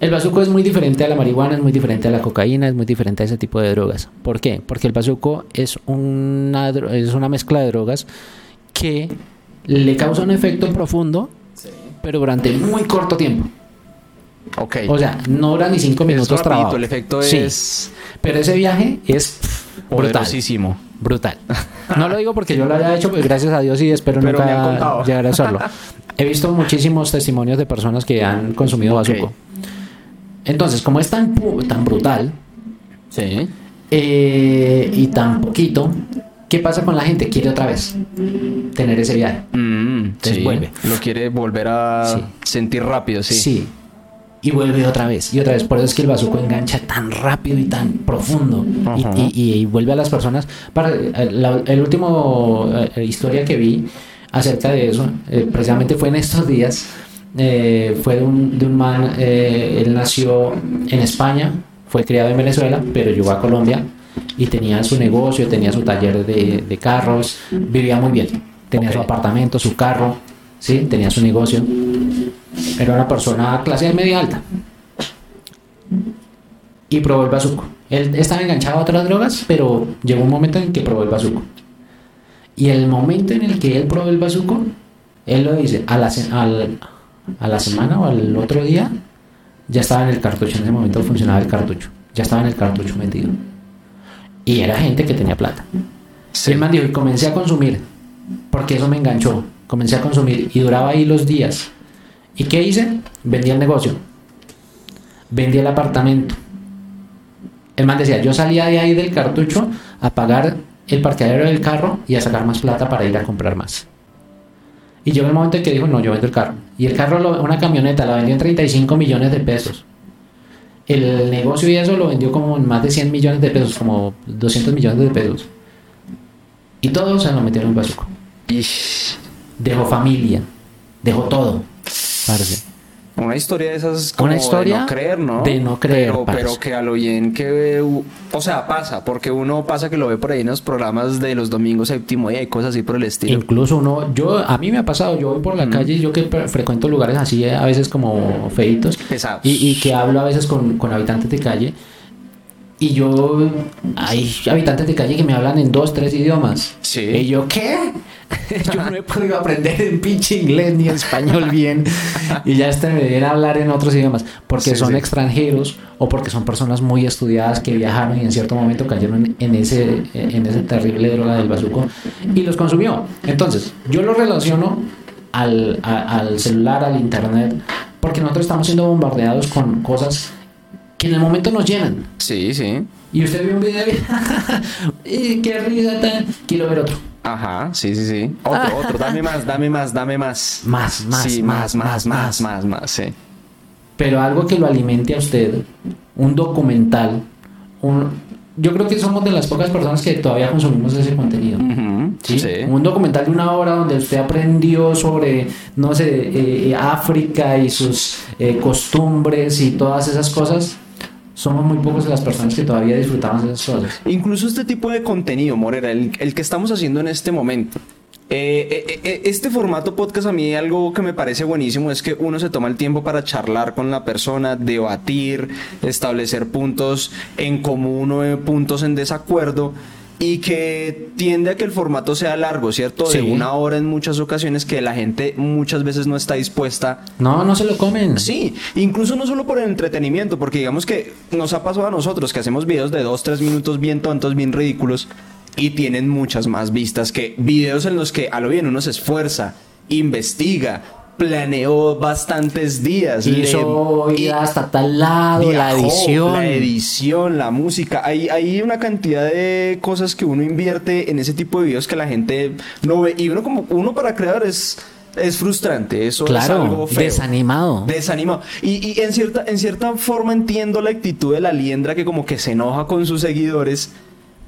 El bazuco es muy diferente a la marihuana, es muy diferente a la cocaína, es muy diferente a ese tipo de drogas. ¿Por qué? Porque el bazuco es una, es una mezcla de drogas que le causa un efecto profundo, pero durante muy corto tiempo. Ok. O sea, no dura ni cinco es minutos rapidito, trabajo. el efecto Sí. es Pero ese viaje es brutal. Brutal. No lo digo porque yo lo haya hecho, pues gracias a Dios y espero Pero nunca llegar a hacerlo. He visto muchísimos testimonios de personas que han consumido Ok. bazuco. Entonces, como es tan, tan brutal Sí. eh, y tan poquito, ¿qué pasa con la gente? Quiere otra vez tener ese viaje. Mm, Entonces sí. vuelve. Lo quiere volver a Sí. sentir rápido, sí. Sí. Y vuelve otra vez, y otra vez. Por eso es que el bazuco engancha tan rápido y tan profundo. Y, y- y vuelve a las personas. Para, la- el último eh, historia que vi acerca de eso, eh, precisamente fue en estos días. Eh, fue de un, de un man, eh, él nació en España, fue criado en Venezuela, pero llegó a Colombia y tenía su negocio, tenía su taller de, de carros, vivía muy bien. Tenía su apartamento, su carro, ¿sí? tenía su negocio. Era una persona clase media alta. Y probó el bazuco. Él estaba enganchado a otras drogas, pero llegó un momento en que probó el bazuco. Y el momento en el que él probó el bazuco, él lo dice, a la, al- a la semana o al otro día, ya estaba en el cartucho. En ese momento funcionaba el cartucho. Ya estaba en el cartucho metido. Y era gente que tenía plata. Sí. El man dijo, y comencé a consumir, porque eso me enganchó. Comencé a consumir y duraba ahí los días. ¿Y qué hice? Vendí el negocio. Vendí el apartamento. El man decía, yo salía de ahí del cartucho a pagar el parqueadero del carro y a sacar más plata para ir a comprar más. Y llegó el momento en que dijo, no, yo vendo el carro. Y el carro, lo- una camioneta, la vendió en 35 millones de pesos. El negocio y eso lo vendió como en más de 100 millones de pesos, como 200 millones de pesos. Y todo se lo metieron en bazuco. Dejó familia, dejó todo. Parce. Una historia de esas como Una historia de no creer, ¿no? de no creer, Pero, pero que a lo bien que ve, o sea, pasa, porque uno pasa que lo ve por ahí en los programas de los domingos séptimo día y cosas así por el estilo. Incluso uno, yo, a mí me ha pasado, yo voy por la calle, yo que frecuento lugares así, eh, a veces como feitos, Pesados. y, y que hablo a veces con, con habitantes de calle, y yo, hay habitantes de calle que me hablan en dos, tres idiomas. Sí. Y yo, ¿qué? yo no he podido aprender en pinche inglés ni español bien, y ya este me viene a hablar en otros idiomas, porque Sí, son sí. extranjeros o porque son personas muy estudiadas que viajaron y en cierto momento cayeron en, ese, en ese terrible droga del bazuco y los consumió. Entonces, yo lo relaciono al, a- al celular, al internet, porque nosotros estamos siendo bombardeados con cosas que en el momento nos llenan. Sí, sí. Y usted ve un video y qué risa tan... Quiero ver otro. Ajá, sí, sí, sí. Otro, otro, dame más, dame más, dame más. Más, más, sí, más, más, más, más, más, más, más, sí. pero algo que lo alimente a usted, un documental, un... Yo creo que somos de las pocas personas que todavía consumimos ese contenido. ¿sí? sí. Un documental de una hora donde usted aprendió sobre, no sé, eh, África y sus eh, costumbres y todas esas cosas. Somos muy pocos las personas que todavía disfrutamos de esas cosas. Incluso este tipo de contenido, Morera, el, el que estamos haciendo en este momento. Eh, eh, eh, este formato podcast a mí algo que me parece buenísimo es que uno se toma el tiempo para charlar con la persona, debatir, establecer puntos en común o eh, puntos en desacuerdo y que tiende a que el formato sea largo, ¿cierto? De Sí. una hora en muchas ocasiones que la gente muchas veces no está dispuesta No, no se lo comen. Sí, incluso no solo por el entretenimiento, porque digamos que nos ha pasado a nosotros que hacemos videos de 2, 3 minutos bien tontos, bien ridículos, y tienen muchas más vistas que videos en los que a lo bien uno se esfuerza, investiga, planeó bastantes días, Hizo le- ir hasta tal lado, la edición. La edición, la música. Hay, hay una cantidad de cosas que uno invierte en ese tipo de videos que la gente no ve. Y uno como uno para crear es, es frustrante. Eso es Claro, algo feo. desanimado. Desanimado. Y, y en, cierta, en cierta forma entiendo la actitud de la liendra que como que se enoja con sus seguidores.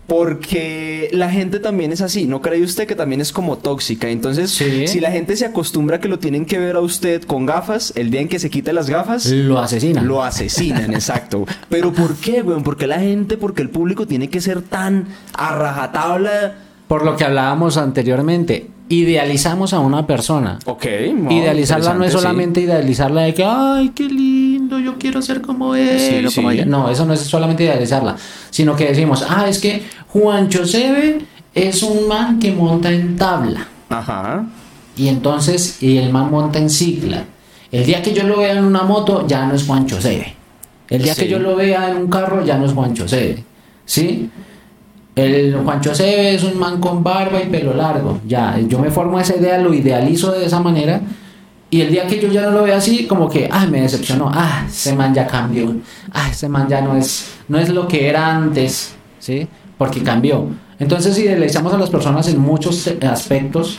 Porque la gente también es así, ¿no cree usted que también es como tóxica? Entonces, Sí. si la gente se acostumbra a que lo tienen que ver a usted con gafas, el día en que se quite las gafas, Lo asesinan. lo asesinan, exacto. Pero ¿por qué, weón? Porque la gente, porque el público tiene que ser tan a rajatabla. Por lo que hablábamos anteriormente, idealizamos a una persona. Ok. Idealizarla no es sí. solamente idealizarla de que, ay, qué lindo, yo quiero ser como él. Sí, o como sí. ella". No, eso no es solamente idealizarla, sino que decimos, ah, es que Juancho Seve es un man que monta en tabla. Ajá. Y entonces, y el man monta en cicla. El día que yo lo vea en una moto, ya no es Juancho Seve. El día Sí. que yo lo vea en un carro, ya no es Juancho Seve. ¿Sí? El Juancho Seve es un man con barba y pelo largo. Ya, yo me formo esa idea, lo idealizo de esa manera. Y el día que yo ya no lo veo así, como que, ah, me decepcionó. Ah, ese man ya cambió. Ah, ese man ya no es, no es lo que era antes. ¿Sí? Porque cambió. Entonces idealizamos a las personas en muchos aspectos.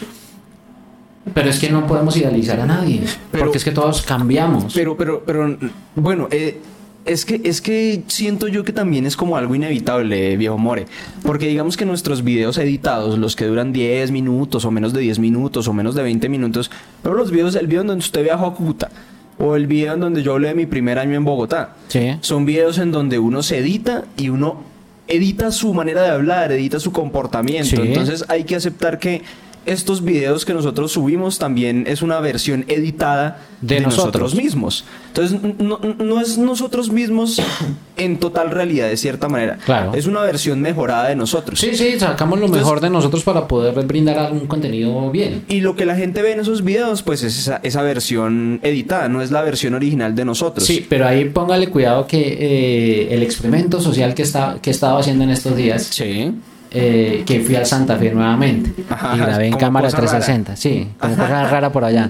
Pero es que no podemos idealizar a nadie. Pero- porque es que todos cambiamos. Pero, pero, pero, bueno, eh, es que, es que siento yo que también es como algo inevitable, viejo More. Porque digamos que nuestros videos editados, los que duran 10 minutos o menos de 10 minutos o menos de 20 minutos, pero los videos, el video en donde usted viajó a Cúcuta o el video en donde yo hablé de mi primer año en Bogotá, Sí. son videos en donde uno se edita y uno edita su manera de hablar, edita su comportamiento. Sí. Entonces hay que aceptar que estos videos que nosotros subimos también es una versión editada De de, nosotros. nosotros. mismos. Entonces, no, no es nosotros mismos en total realidad, de cierta manera. Claro. Es una versión mejorada de nosotros. Sí, sí, sacamos lo Entonces- mejor de nosotros para poder brindar algún contenido bien. Y lo que la gente ve en esos videos, pues es esa, esa versión editada, no es la versión original de nosotros. Sí, pero ahí póngale cuidado que eh, el experimento social que, está, que he estado haciendo en estos días, Sí. Eh, que fui al Santa Fe nuevamente Ajá, y grabé en cámara cosa 360, sí, como cosa rara por allá.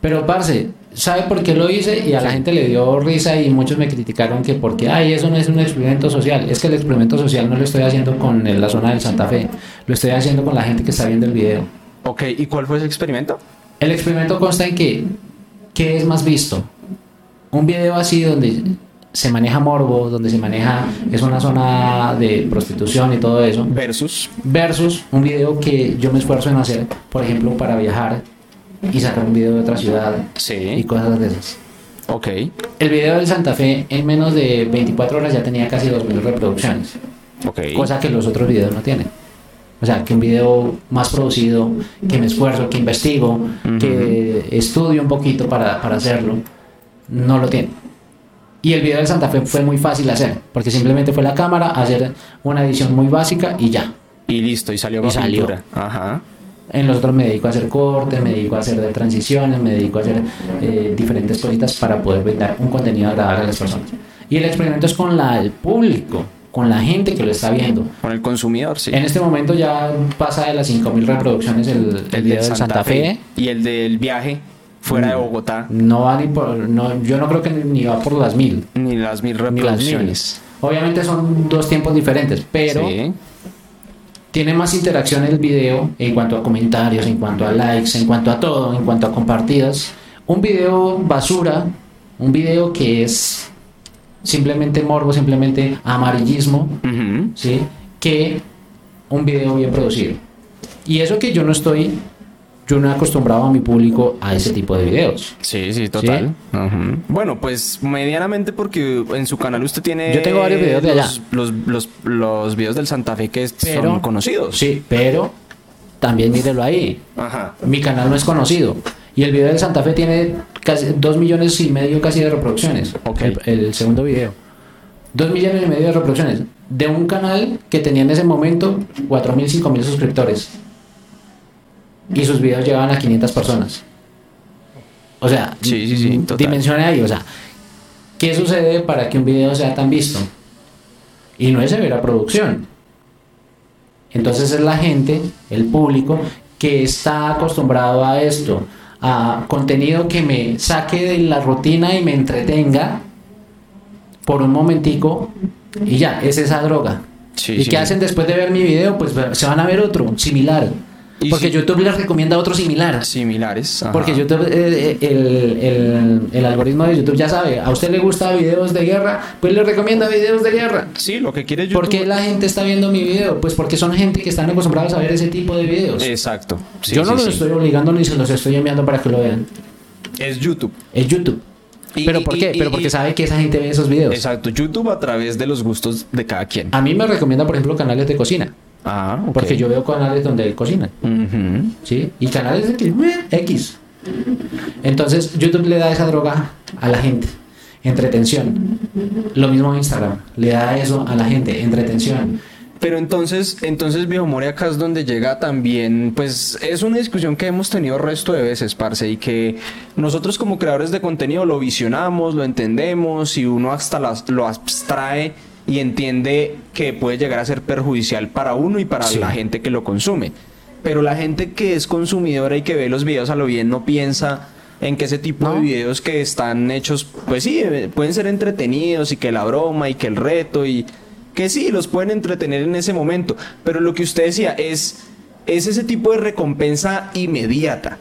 Pero, parce, ¿sabe por qué lo hice? Y a la gente le dio risa y muchos me criticaron que porque, ay, eso no es un experimento social. Es que el experimento social no lo estoy haciendo con la zona del Santa Fe, lo estoy haciendo con la gente que está viendo el video. Ok, ¿y cuál fue ese experimento? El experimento consta en que, ¿qué es más visto? Un video así donde se maneja morbo, donde se maneja, es una zona de prostitución y todo eso, Versus. versus un video que yo me esfuerzo en hacer, por ejemplo, para viajar y sacar un video de otra ciudad y Sí. cosas de esas. Ok. El video del Santa Fe en menos de 24 horas ya tenía casi 2.000 reproducciones, Ok. cosa que los otros videos no tienen. O sea, que un video más producido, que me esfuerzo, que investigo, que estudio un poquito para, para hacerlo, no lo tiene. Y el video del Santa Fe fue muy fácil hacer, porque simplemente fue la cámara, hacer una edición muy básica y ya. Y listo, y salió Y salió. pintura. Ajá. En los otros me dedico a hacer cortes, me dedico a hacer de transiciones, me dedico a hacer eh, diferentes cositas para poder brindar un contenido agradable a las personas. Y el experimento es con la, el público, con la gente que lo está viendo. Con el consumidor, sí. En este momento ya pasa de las 5.000 reproducciones el, el video del Santa, Fe. Y el del viaje fuera de Bogotá. No va ni por, no, yo no creo que ni va por las mil. Ni las mil Ni las mil. reproducciones. Obviamente son dos tiempos diferentes, pero Sí. tiene más interacción el video en cuanto a comentarios, en cuanto a likes, en cuanto a todo, en cuanto a compartidas. Un video basura, un video que es simplemente morbo, simplemente amarillismo. ¿sí? que un video bien producido. Y eso que yo no estoy, yo no he acostumbrado a mi público a ese tipo de videos. Sí, sí, total. Bueno, pues medianamente porque en su canal usted tiene... Yo tengo varios videos de allá. Los, los, los, los videos del Santa Fe que Pero- son conocidos. Sí, pero también mírelo ahí. Ajá. Mi canal no es conocido. Y el video del Santa Fe tiene casi dos millones y medio casi de reproducciones. Ok. El, el segundo video. Dos millones y medio de reproducciones. De un canal que tenía en ese momento cuatro mil, cinco mil suscriptores. Y sus videos llegaban a 500 personas. O sea, Sí, sí, sí, dimensione ahí. O sea, ¿qué sucede para que un video sea tan visto? Y no es severa producción. Entonces es la gente, el público, que está acostumbrado a esto, a contenido que me saque de la rutina y me entretenga por un momentico y ya, es esa droga. Sí, ¿Y sí. qué hacen después de ver mi video? Pues se van a ver otro similar. Y Porque si- YouTube les recomienda otro similar. Similares. ajá. Porque YouTube, eh, eh, el, el- el algoritmo de YouTube ya sabe, a usted le gusta videos de guerra, pues le recomienda videos de guerra. Sí, lo que quiere YouTube. ¿Por qué la gente está viendo mi video? Pues porque son gente que están acostumbrados a ver ese tipo de videos. Exacto. Sí, Yo no sí, los sí. estoy obligando ni se los estoy enviando para que lo vean. Es YouTube. Es YouTube. Y- ¿Pero por qué? y- Pero porque sabe que esa gente ve esos videos. Exacto. YouTube a través de los gustos de cada quien. A mí me recomienda, por ejemplo, canales de cocina. Ah, ok. Porque yo veo canales donde cocinan. Ujú. ¿sí? Y canales de que, X. Entonces, YouTube le da esa droga a la gente, entretención. Lo mismo Instagram, le da eso a la gente, entretención. Pero entonces, entonces Viejo More acá es donde llega también, pues es una discusión que hemos tenido resto de veces, parce, y que nosotros como creadores de contenido lo visionamos, lo entendemos y uno hasta las- lo abstrae y entiende que puede llegar a ser perjudicial para uno y para Sí. la gente que lo consume. Pero la gente que es consumidora y que ve los videos a lo bien no piensa en que ese tipo de videos que están hechos, pues sí, eh, pueden ser entretenidos y que la broma y que el reto y que sí, los pueden entretener en ese momento. Pero lo que usted decía es, es ese tipo de recompensa inmediata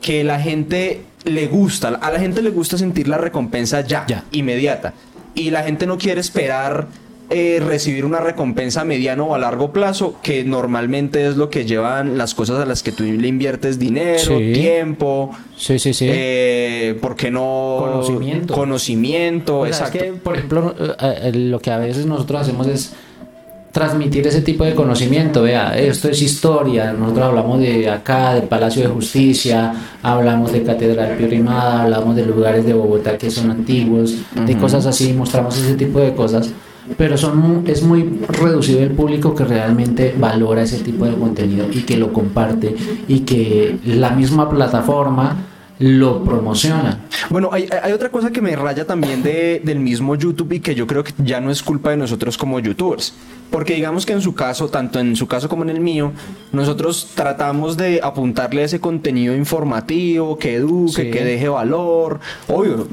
que la gente le gusta, a la gente le gusta sentir la recompensa ya, Ya. inmediata. Y la gente no quiere esperar eh, recibir una recompensa a mediano o a largo plazo, que normalmente es lo que llevan las cosas a las que tú le inviertes dinero, Sí. tiempo, Sí, sí, sí. eh, ¿por qué no? Conocimiento. Conocimiento, O sea, es exacto. que, por ejemplo, eh, eh, lo que a veces nosotros hacemos es transmitir ese tipo de conocimiento. Vea, esto es historia. Nosotros hablamos de acá, del Palacio de Justicia, hablamos de Catedral Piorimada, hablamos de lugares de Bogotá que son antiguos, de cosas así, mostramos ese tipo de cosas. Pero son, es muy reducido el público que realmente valora ese tipo de contenido y que lo comparte y que la misma plataforma lo promociona. Bueno, hay, hay, otra cosa que me raya también de, del mismo YouTube y que yo creo que ya no es culpa de nosotros como youtubers. Porque digamos que en su caso, tanto en su caso como en el mío, nosotros tratamos de apuntarle ese contenido informativo, que eduque, Sí. que deje valor. Obvio,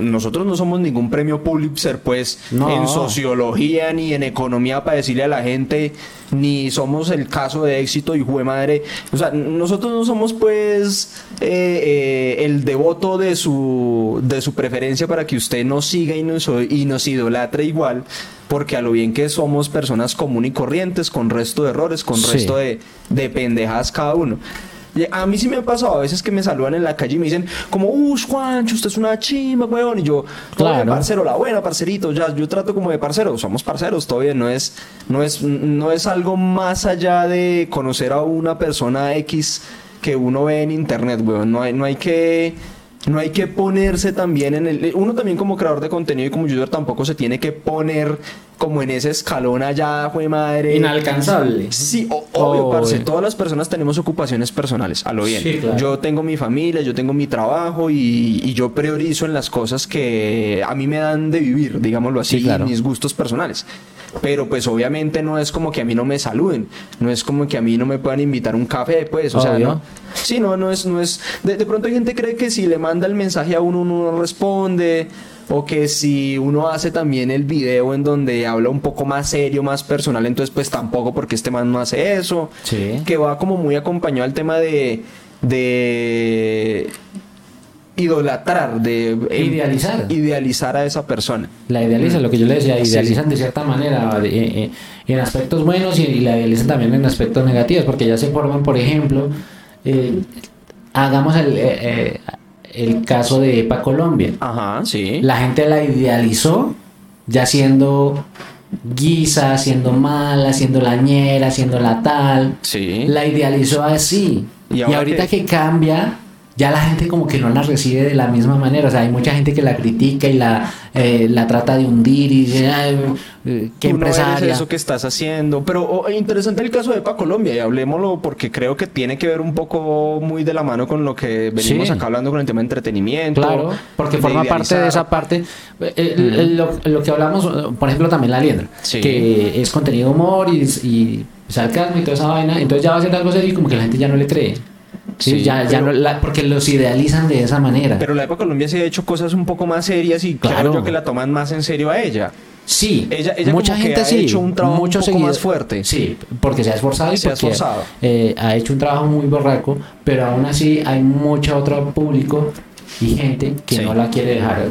nosotros no somos ningún premio Pulitzer, pues, No. en sociología ni en economía para decirle a la gente, ni somos el caso de éxito y jue madre. O sea, nosotros no somos, pues, eh, eh, el devoto de su, de su preferencia para que usted nos siga y nos, y nos idolatre igual. Porque a lo bien que somos personas comunes y corrientes, con resto de errores, con Sí. resto de, de pendejadas cada uno. A mí sí me ha pasado a veces que me saludan en la calle y me dicen como, uff, Juancho, usted es una chimba, weón. Y yo, Claro. claro. parcero, la buena, parcerito, ya, yo trato como de parcero, somos parceros, todo bien, no es, no es, no es algo más allá de conocer a una persona X que uno ve en internet, weón. No hay, no hay que, no hay que ponerse también en el, uno también como creador de contenido y como youtuber tampoco se tiene que poner como en ese escalón allá, fue madre. Inalcanzable. Sí, o- obvio, Oh, parce. Todas las personas tenemos ocupaciones personales, a lo bien. Sí, claro. Yo tengo mi familia, yo tengo mi trabajo y, y yo priorizo en las cosas que a mí me dan de vivir, digámoslo así, Sí, claro. mis gustos personales. Pero pues obviamente no es como que a mí no me saluden, no es como que a mí no me puedan invitar a un café, pues, o sea, no. Sí, no, no es, no es. De, de pronto hay gente cree que si le manda el mensaje a uno, uno no responde. O que si uno hace también el video en donde habla un poco más serio, más personal, entonces pues tampoco porque este man no hace eso. Sí. Que va como muy acompañado al tema de. de idolatrar, de em, Idealizar. idealizar a esa persona. La idealizan, lo que yo le decía, idealizan sí. de cierta manera eh, eh, en aspectos buenos y, y la idealizan también en aspectos negativos, porque ya se forman, por ejemplo, eh, hagamos el, eh, el caso de EPA Colombia. Ajá, sí. La gente la idealizó ya siendo guisa, siendo mala, siendo lañera, siendo la tal. Sí. La idealizó así. ¿Y ahorita que cambia, ya la gente como que no la recibe de la misma manera. O sea, hay mucha gente que la critica y la, eh, la trata de hundir y dice, "Ay, eh, qué Tú no empresaria. eso que estás haciendo. Pero oh, interesante el caso de EPA Colombia y hablemoslo porque creo que tiene que ver un poco muy de la mano con lo que venimos Sí. acá hablando con el tema de entretenimiento. Claro, porque forma parte de esa parte. eh, el- lo, lo que hablamos, eh, por ejemplo, también la liendra, Sí. que es contenido humor y, y sarcasmo y toda esa vaina. Entonces ya va a ser algo serio y como que la gente ya no le cree. Sí, Sí, ya, ya pero- no, la- porque los idealizan de esa manera. Pero la EPA Colombia sí ha hecho cosas un poco más serias y claro Claro. yo que la toman más en serio a ella. Sí, Ella- ella mucha como que gente ha sí, hecho un trabajo un muchos poco más seguidores- fuerte. Sí, porque se ha esforzado y Se ha porque esforzado. eh, ha hecho un trabajo muy borraco, pero aún así hay mucho otro público y gente que Sí. no la quiere dejar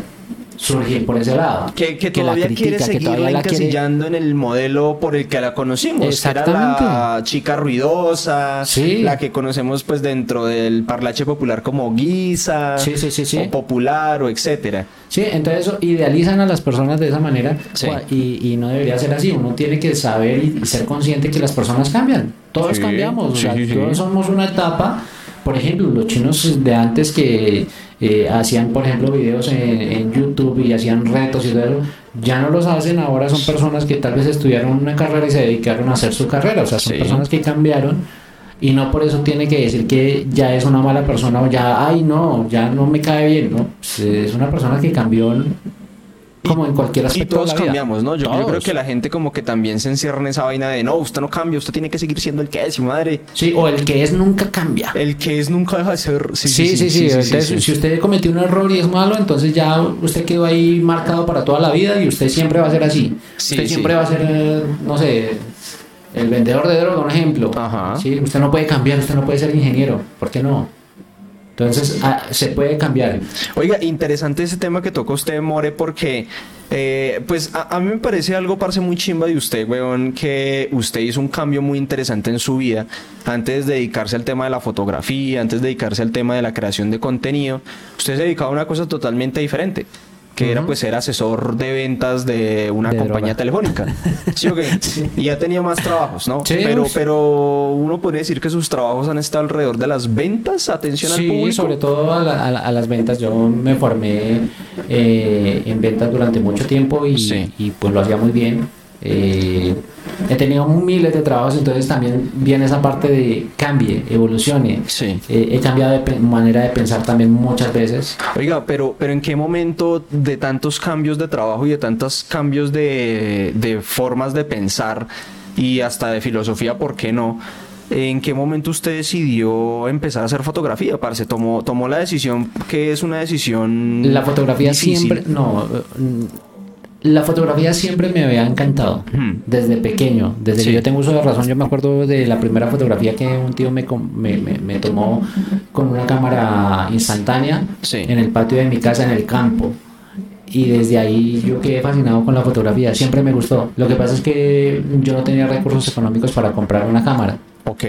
surgir por ese lado. Que, que la todavía quiere critica, que seguirla todavía la quiere- encasillando en el modelo por el que la conocimos. que era Exactamente. la chica ruidosa, Sí. la que conocemos pues dentro del parlache popular como guisa, Sí, sí, sí, sí. o popular o etcétera. Sí, entonces eso, idealizan a las personas de esa manera Sí. y, y no debería ser así. Uno tiene que saber y, ser consciente que las personas cambian. Todos Sí, cambiamos. o sea, sí, sí. todos somos una etapa. Por ejemplo, los chinos de antes que eh, hacían, por ejemplo, videos en, en YouTube y hacían retos y todo eso, ya no los hacen. Ahora son personas que tal vez estudiaron una carrera y se dedicaron a hacer su carrera. O sea, son Sí. personas que cambiaron y no por eso tiene que decir que ya es una mala persona o ya, ay no, ya no me cae bien, ¿no? Pues, es una persona que cambió como en cualquier Y aspecto todos de la vida. cambiamos, ¿no? Yo, yo creo Todos. que la gente como que también se encierra en esa vaina de no, usted no cambia, usted tiene que seguir siendo el que es, madre. Sí, o el que es nunca cambia. El que es nunca deja de ser. Sí, sí, sí. Si usted cometió un error y es malo, entonces ya usted quedó ahí marcado para toda la vida y usted siempre va a ser así. Sí, usted siempre va a ser, no sé, el vendedor de droga, un ejemplo. Ajá. Sí, usted no puede cambiar, usted no puede ser ingeniero. ¿Por qué no? Entonces, ah, se puede cambiar. Oiga, interesante ese tema que toca usted, More, porque eh, pues a, a mí me parece algo, parce, muy chimba de usted, weón, que usted hizo un cambio muy interesante en su vida antes de dedicarse al tema de la fotografía, antes de dedicarse al tema de la creación de contenido. Usted se dedicaba a una cosa totalmente diferente. Que era pues ser asesor de ventas de una De compañía droga. telefónica. ¿Sí? Y ya tenía más trabajos, ¿no? Sí, pero, pero uno podría decir que sus trabajos han estado alrededor de las ventas, atención al Sí, público. sobre todo a, la- a la- a las ventas. Yo me formé eh, en ventas durante mucho tiempo y, Sí. y, pues lo hacía muy bien. Eh, he tenido miles de trabajos, entonces también viene esa parte de cambie, evolucione. Sí. Eh, he cambiado de manera de pensar también muchas veces. Oiga, pero, pero ¿en qué momento de tantos cambios de trabajo y de tantos cambios de, de formas de pensar y hasta de filosofía, ¿por qué no? ¿En qué momento usted decidió empezar a hacer fotografía? Parce, tomó, tomó la decisión que es una decisión. La fotografía difícil. siempre, no, la fotografía siempre me había encantado Hmm. desde pequeño, desde Sí. que yo tengo uso de razón. Yo me acuerdo de la primera fotografía que un tío me, me, me- me tomó con una cámara instantánea Sí. en el patio de mi casa en el campo. Y desde ahí yo quedé fascinado con la fotografía, siempre me gustó. Lo que pasa es que yo no tenía recursos económicos para comprar una cámara. Ok.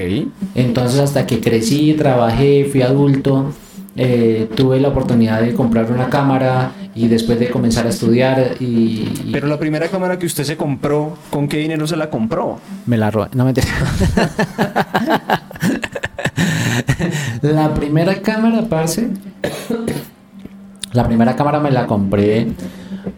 Entonces hasta que crecí, trabajé, fui adulto, eh, tuve la oportunidad de comprar una cámara y después de comenzar a estudiar y, y Pero la primera cámara que usted se compró, ¿con qué dinero se la compró? me la robé. No me La primera cámara, parce. La primera cámara me la compré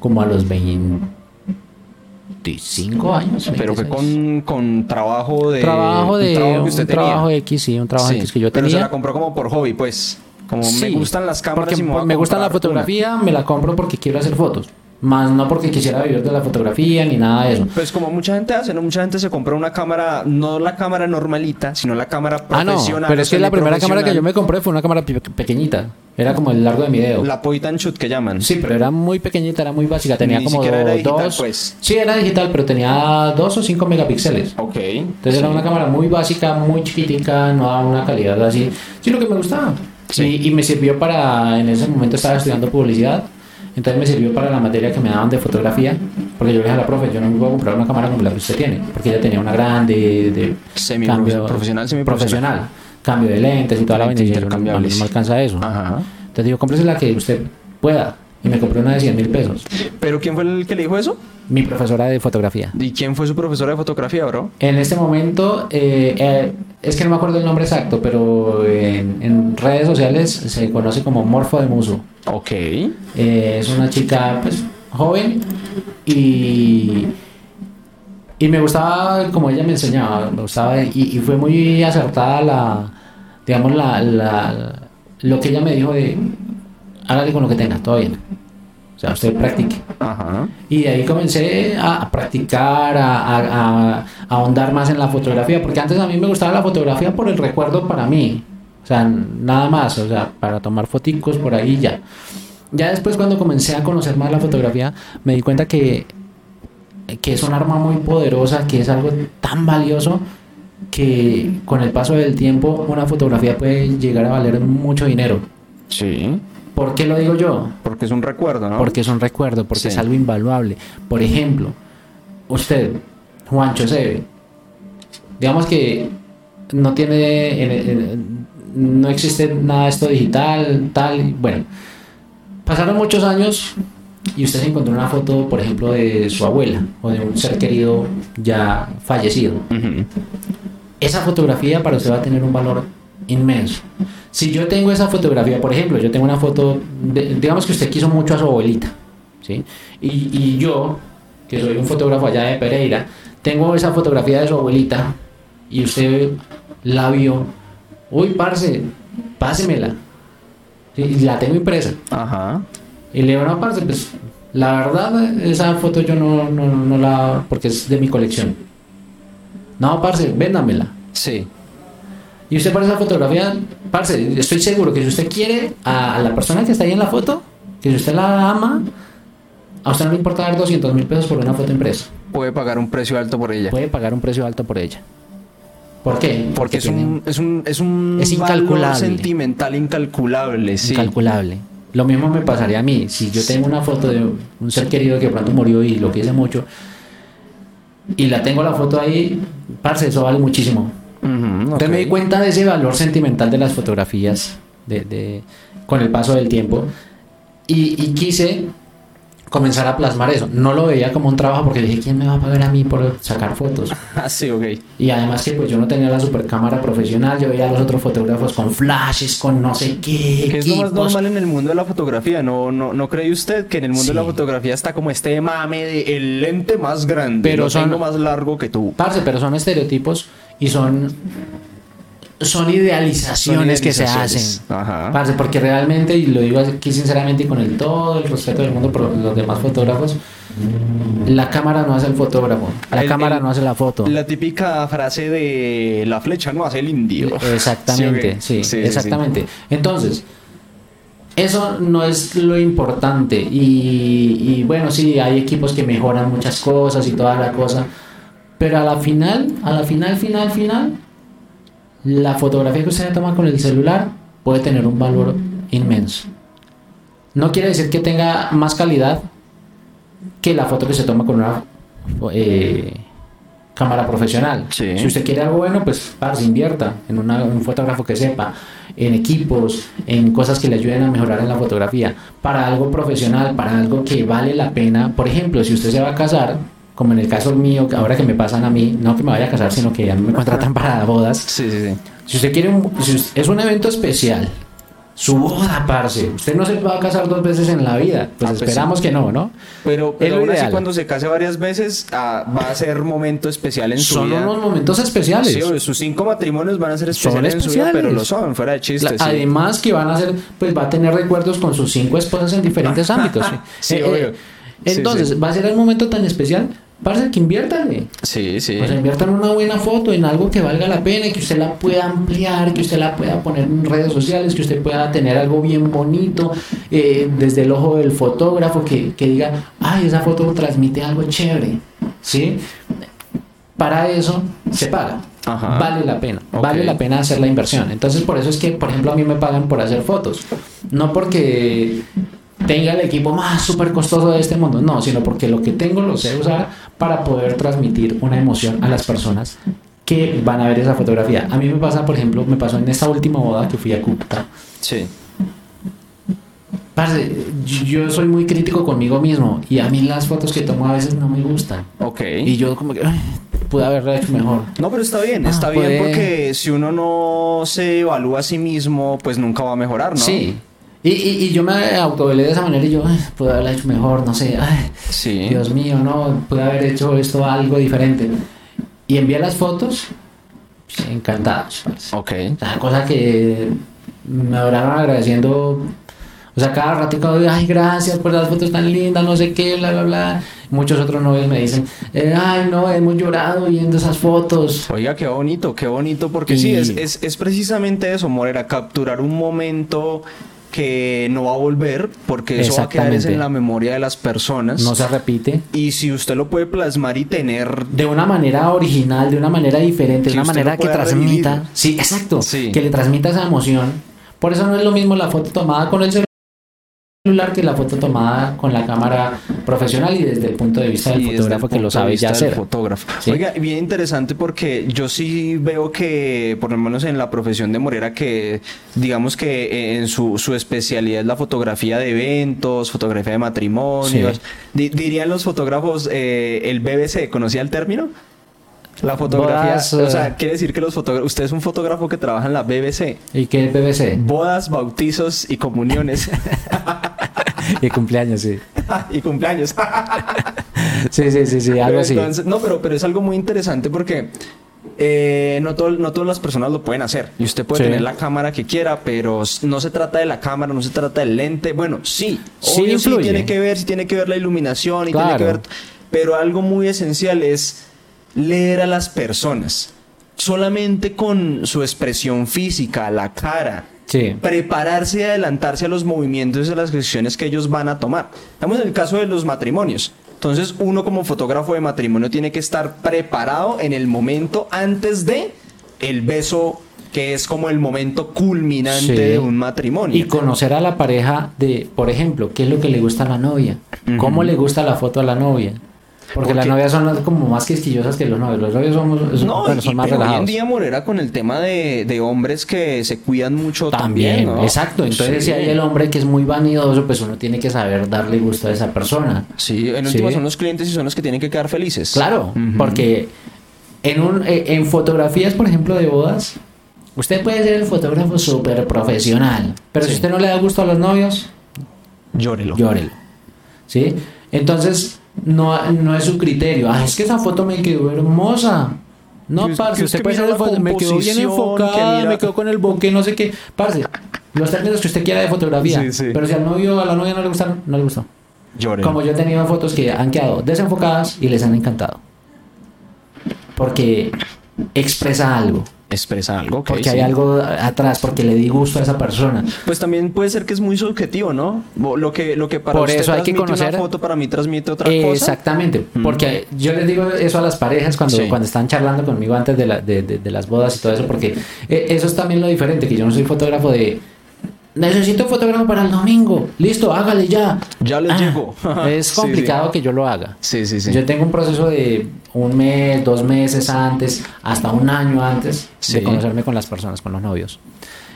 como a los 25 años. Pero fue 26. con, con trabajo de. trabajo un de trabajo que un usted tenía. trabajo X, sí, un trabajo Sí, X que yo Pero se tenía. la compró como por hobby, pues. Como me Sí, gustan las cámaras porque y me, me gusta la fotografía, me la compro porque quiero hacer fotos. Más no porque quisiera vivir de la fotografía ni nada de eso. una. Pues como mucha gente hace, ¿no? Mucha gente se compra una cámara, no la cámara normalita, sino la cámara Ah, no, profesional. pero es que la primera cámara que yo me compré fue una cámara pe- pequeñita. Era como el largo de mi dedo. La point and shoot que llaman. Sí, pero era muy pequeñita, era muy básica. Tenía Ni como siquiera era digital, dos. pues. Sí, era digital, pero tenía dos o cinco megapíxeles. Ok. Entonces era una cámara muy básica, muy chiquitica, no daba una calidad así. Sí, lo que me gustaba. Sí. Y, y me sirvió para, en ese momento estaba estudiando publicidad, entonces me sirvió para la materia que me daban de fotografía, porque yo le dije a la profe, yo no me voy a comprar una cámara como la que usted tiene, porque ella tenía una grande de Semi- cambio profesional, semiprofesional. profesional, cambio de lentes y toda la vaina, y yo no, me alcanza eso. Ajá. Entonces digo, cómprese la que usted pueda. Y me compré una de 100 mil pesos. ¿Pero quién fue el que le dijo eso? Mi profesora de fotografía. ¿Y quién fue su profesora de fotografía, bro? En este momento, eh, eh, es que no me acuerdo el nombre exacto, pero en, en redes sociales se conoce como Morfo de Muso. Ok. Eh, es una chica pues, joven y, y me gustaba como ella me enseñaba, me gustaba y, y fue muy acertada la, digamos, la, la- lo que ella me dijo de hágale con lo que tenga, todo bien. O sea, usted practique. Ajá. Y de ahí comencé a practicar, a, a- a- a ahondar más en la fotografía, porque antes a mí me gustaba la fotografía por el recuerdo para mí, o sea, nada más, o sea, para tomar foticos por ahí ya. Ya después cuando comencé a conocer más la fotografía, me di cuenta que, que es un arma muy poderosa, que es algo tan valioso que con el paso del tiempo una fotografía puede llegar a valer mucho dinero. Sí. ¿Por qué lo digo yo? Porque es un recuerdo, ¿no? Porque es un recuerdo, porque Sí. es algo invaluable. Por ejemplo, usted, Juancho Seve, digamos que no tiene, en- en- no existe nada de esto digital, tal, bueno, pasaron muchos años y usted se encontró una foto, por ejemplo, de su abuela o de un ser querido ya fallecido. Esa fotografía para usted va a tener un valor inmenso. Si yo tengo esa fotografía, por ejemplo, yo tengo una foto, de- digamos que usted quiso mucho a su abuelita, ¿sí? Y, y yo, que soy un fotógrafo allá de Pereira, tengo esa fotografía de su abuelita y usted la vio, uy, parce, pásemela. Sí, Y la tengo impresa. Ajá. Y le digo, no, parce, pues la verdad, esa foto yo no, no, no la. porque es de mi colección. No, parce, véndamela. Sí. Y usted para esa fotografía, parce, estoy seguro que si usted quiere a, la persona que está ahí en la foto, que si usted la ama, a usted no le importa dar 200 mil pesos por una foto impresa. Puede pagar un precio alto por ella. Puede pagar un precio alto por ella. ¿Por qué? Porque es tiene un, es un, es un Es valor incalculable. sentimental incalculable, sí. incalculable. Lo mismo me pasaría a mí. Si yo tengo una foto de un ser querido que pronto murió y lo quise mucho, y la tengo la foto ahí, parce, eso vale muchísimo. Ujú, Entonces me di cuenta de ese valor sentimental de las fotografías de, de- con el paso del tiempo. Y, y quise comenzar a plasmar eso. No lo veía como un trabajo porque dije, ¿quién me va a pagar a mí por sacar fotos? Ah, sí, ok. Y además que pues yo no tenía la super cámara profesional, yo veía a los otros fotógrafos con flashes, con no sé qué. Que es lo más normal en el mundo de la fotografía, ¿no, no, no cree usted que en el mundo de la fotografía está como este mame de el lente más grande, Pero son- tengo más largo que tú? Parce, pero son estereotipos y son son idealizaciones, Son que se hacen. Ajá. Parce, porque realmente, y lo digo aquí sinceramente y con el todo el respeto del mundo por los demás fotógrafos, la cámara no hace el fotógrafo, la El- cámara el- no hace la foto. La típica frase de la flecha no hace el indio. Exactamente, Sí, sí, ok. Sí, sí, exactamente. Entonces, eso no es lo importante. Y, y bueno, sí, hay equipos que mejoran muchas cosas y toda la cosa. Pero a la final, a la final, final, final, la fotografía que usted toma con el celular puede tener un valor inmenso. No quiere decir que tenga más calidad que la foto que se toma con una eh, cámara profesional. Sí. Si usted quiere algo bueno, pues parce, invierta en una- un fotógrafo que sepa, en equipos, en cosas que le ayuden a mejorar en la fotografía. Para algo profesional, para algo que vale la pena. Por ejemplo, si usted se va a casar, como en el caso mío, ahora que me pasan a mí, no que me vaya a casar, sino que a mí me contratan para bodas. Sí, sí, sí. Si usted quiere un, si es un evento especial, su boda, parce. Usted no se va a casar dos veces en la vida. Pues Ah, pues esperamos que no, ¿no? Pero, Es pero lo así cuando se case varias veces ah, va a ser momento especial en su Son vida. unos momentos especiales. Sí, obvio, sus cinco matrimonios van a ser Son especiales en su vida, especiales. pero lo son, fuera de chistes. sí. Además que van a ser, pues va a tener recuerdos con sus cinco esposas en diferentes ámbitos. Sí, Eh, eh, obvio. Sí, entonces, va a ser el momento tan especial. Parce, que inviértale. Sí, sí. O sea, invierta en una buena foto, en algo que valga la pena, y que usted la pueda ampliar, que usted la pueda poner en redes sociales, que usted pueda tener algo bien bonito eh, desde el ojo del fotógrafo, que, que diga, ay, esa foto transmite algo chévere. ¿Sí? Para eso se paga. Ajá. Vale la pena. Vale la pena hacer la inversión. Entonces, por eso es que, por ejemplo, a mí me pagan por hacer fotos. No porque tenga el equipo más súper costoso de este mundo, no, sino porque lo que tengo lo sé usar para poder transmitir una emoción a las personas que van a ver esa fotografía. A mí me pasa, por ejemplo, me pasó en esta última boda que fui a Cúcuta. Sí. Parce, yo soy muy crítico conmigo mismo y a mí las fotos que tomo a veces no me gustan. Ok. Y yo como que "Ay, pude haberlo hecho mejor. No, pero está bien, Ah, está bien puede- porque si uno no se evalúa a sí mismo, pues nunca va a mejorar, ¿no? Sí. Y, y, y yo me autovelé de esa manera y yo, "Ay, pude haberlo hecho mejor, no sé, ay, Sí. Dios mío, no, pude haber hecho esto algo diferente. Y envié las fotos, pues, encantados. parce. Ok. O sea, cosa que me oraron agradeciendo. O sea, cada ratito, ay, gracias por las fotos tan lindas, no sé qué, bla, bla, bla. Muchos otros novios me dicen, eh, ay, no, hemos llorado viendo esas fotos. Oiga, qué bonito, qué bonito, porque Y- sí, es, es, es precisamente eso, Morera, capturar un momento que no va a volver, porque eso va a quedar en la memoria de las personas. No se repite. Y si usted lo puede plasmar y tener De una manera original, de una manera diferente, de una manera que transmita. revivir. Sí, exacto. Sí. Que le transmita esa emoción. Por eso no es lo mismo la foto tomada con el celular que la foto tomada con la cámara profesional y desde el punto de vista del y desde fotógrafo que lo sabe ya del hacer. fotógrafo. Sí. Oiga, bien interesante porque yo sí veo que, por lo menos en la profesión de Morera, que digamos que eh, en su, su especialidad es la fotografía de eventos, fotografía de matrimonios. Sí. Di- dirían los fotógrafos, eh, el BBC, ¿conocía el término? La fotografía, Bodas, o eh. sea, quiere decir que los fotógrafos, usted es un fotógrafo que trabaja en la BBC. ¿Y qué es BBC? Bodas, bautizos y comuniones y cumpleaños, sí. y cumpleaños. Sí, sí, sí, sí, algo así. Entonces, no, pero, pero es algo muy interesante porque eh, no, todo- no todas las personas lo pueden hacer. Y usted puede Sí. tener la cámara que quiera, pero no se trata de la cámara, no se trata del lente. Bueno, sí, Sí sí tiene que ver, sí tiene que ver la iluminación y tiene Claro. que ver. Pero algo muy esencial es leer a las personas. Solamente con su expresión física, la cara, Sí. prepararse y adelantarse a los movimientos y a las decisiones que ellos van a tomar. Estamos en el caso de los matrimonios. Entonces, uno como fotógrafo de matrimonio tiene que estar preparado en el momento antes de el beso, que es como el momento culminante Sí. de un matrimonio. Y conocer a la pareja de, por ejemplo, qué es lo que le gusta a la novia, Ujú. cómo le gusta la foto a la novia. Porque, las novias son como más quisquillosas que los novios. Los novios somos, no, bueno, son y, más pero relajados. hoy en día Morera con el tema de, de hombres que se cuidan mucho también, También, ¿no? exacto. Entonces, Sí. si hay el hombre que es muy vanidoso, pues uno tiene que saber darle gusto a esa persona. Sí, en Sí. última son los clientes y son los que tienen que quedar felices. Claro, porque en, un, eh, en fotografías, por ejemplo, de bodas, usted puede ser el fotógrafo súper profesional, pero si usted no le da gusto a los novios, Llórelo. llórelo. ¿Sí? Entonces, no, no es su criterio. Ah, es que esa foto me quedó hermosa. No, parce, usted puede la foto- me quedó bien enfocada, que mira- me quedó con el bokeh, no sé qué. Parce, los términos que usted quiera de fotografía. Sí, sí. Pero si al novio o a la novia no le gustaron, no le gustó. Llórelo. Como yo he tenido fotos que han quedado desenfocadas y les han encantado. Porque expresa algo. Expresa algo, Porque hay sí. algo atrás, porque le di gusto a esa persona. Pues también puede ser que es muy subjetivo, ¿no? Lo que, lo que para Por usted eso hay que conocer- una foto, para mí transmite otra cosa. Exactamente, porque yo les digo eso a las parejas cuando, Sí. cuando están charlando conmigo antes de, la- de, de- de las bodas y todo eso, porque eh, eso es también lo diferente, que yo no soy fotógrafo de... Necesito un fotógrafo para el domingo, listo, hágale ya. Ya les Ah, llegó. Es Sí, complicado que yo lo haga. Sí, sí, sí. Yo tengo un proceso de un mes, dos meses antes, hasta un año antes Sí. de conocerme con las personas, con los novios.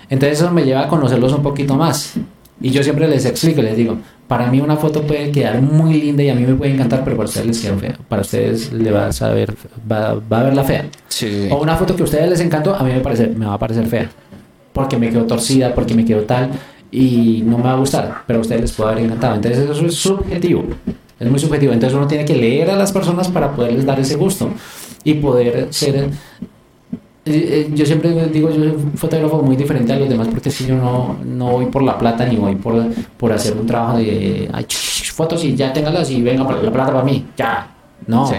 Entonces eso me lleva a conocerlos un poquito más. Y yo siempre les explico, les digo, para mí una foto puede quedar muy linda y a mí me puede encantar, pero para ustedes les queda fea. Para ustedes le va a saber, va, va a ver la fea. Sí. O una foto que a ustedes les encantó, a mí me, parece, me va a parecer fea. Porque me quedó torcida, porque me quedó tal, y no me va a gustar, pero a ustedes les puede haber encantado. Entonces eso es subjetivo, es muy subjetivo. Entonces uno tiene que leer a las personas para poderles dar ese gusto y poder ser... eh, eh, yo siempre digo, yo soy un fotógrafo muy diferente a los demás porque si yo no, no voy por la plata ni voy por, por hacer un trabajo de ay, fotos y ya téngalas y venga la plata para mí, ya. No, Sí.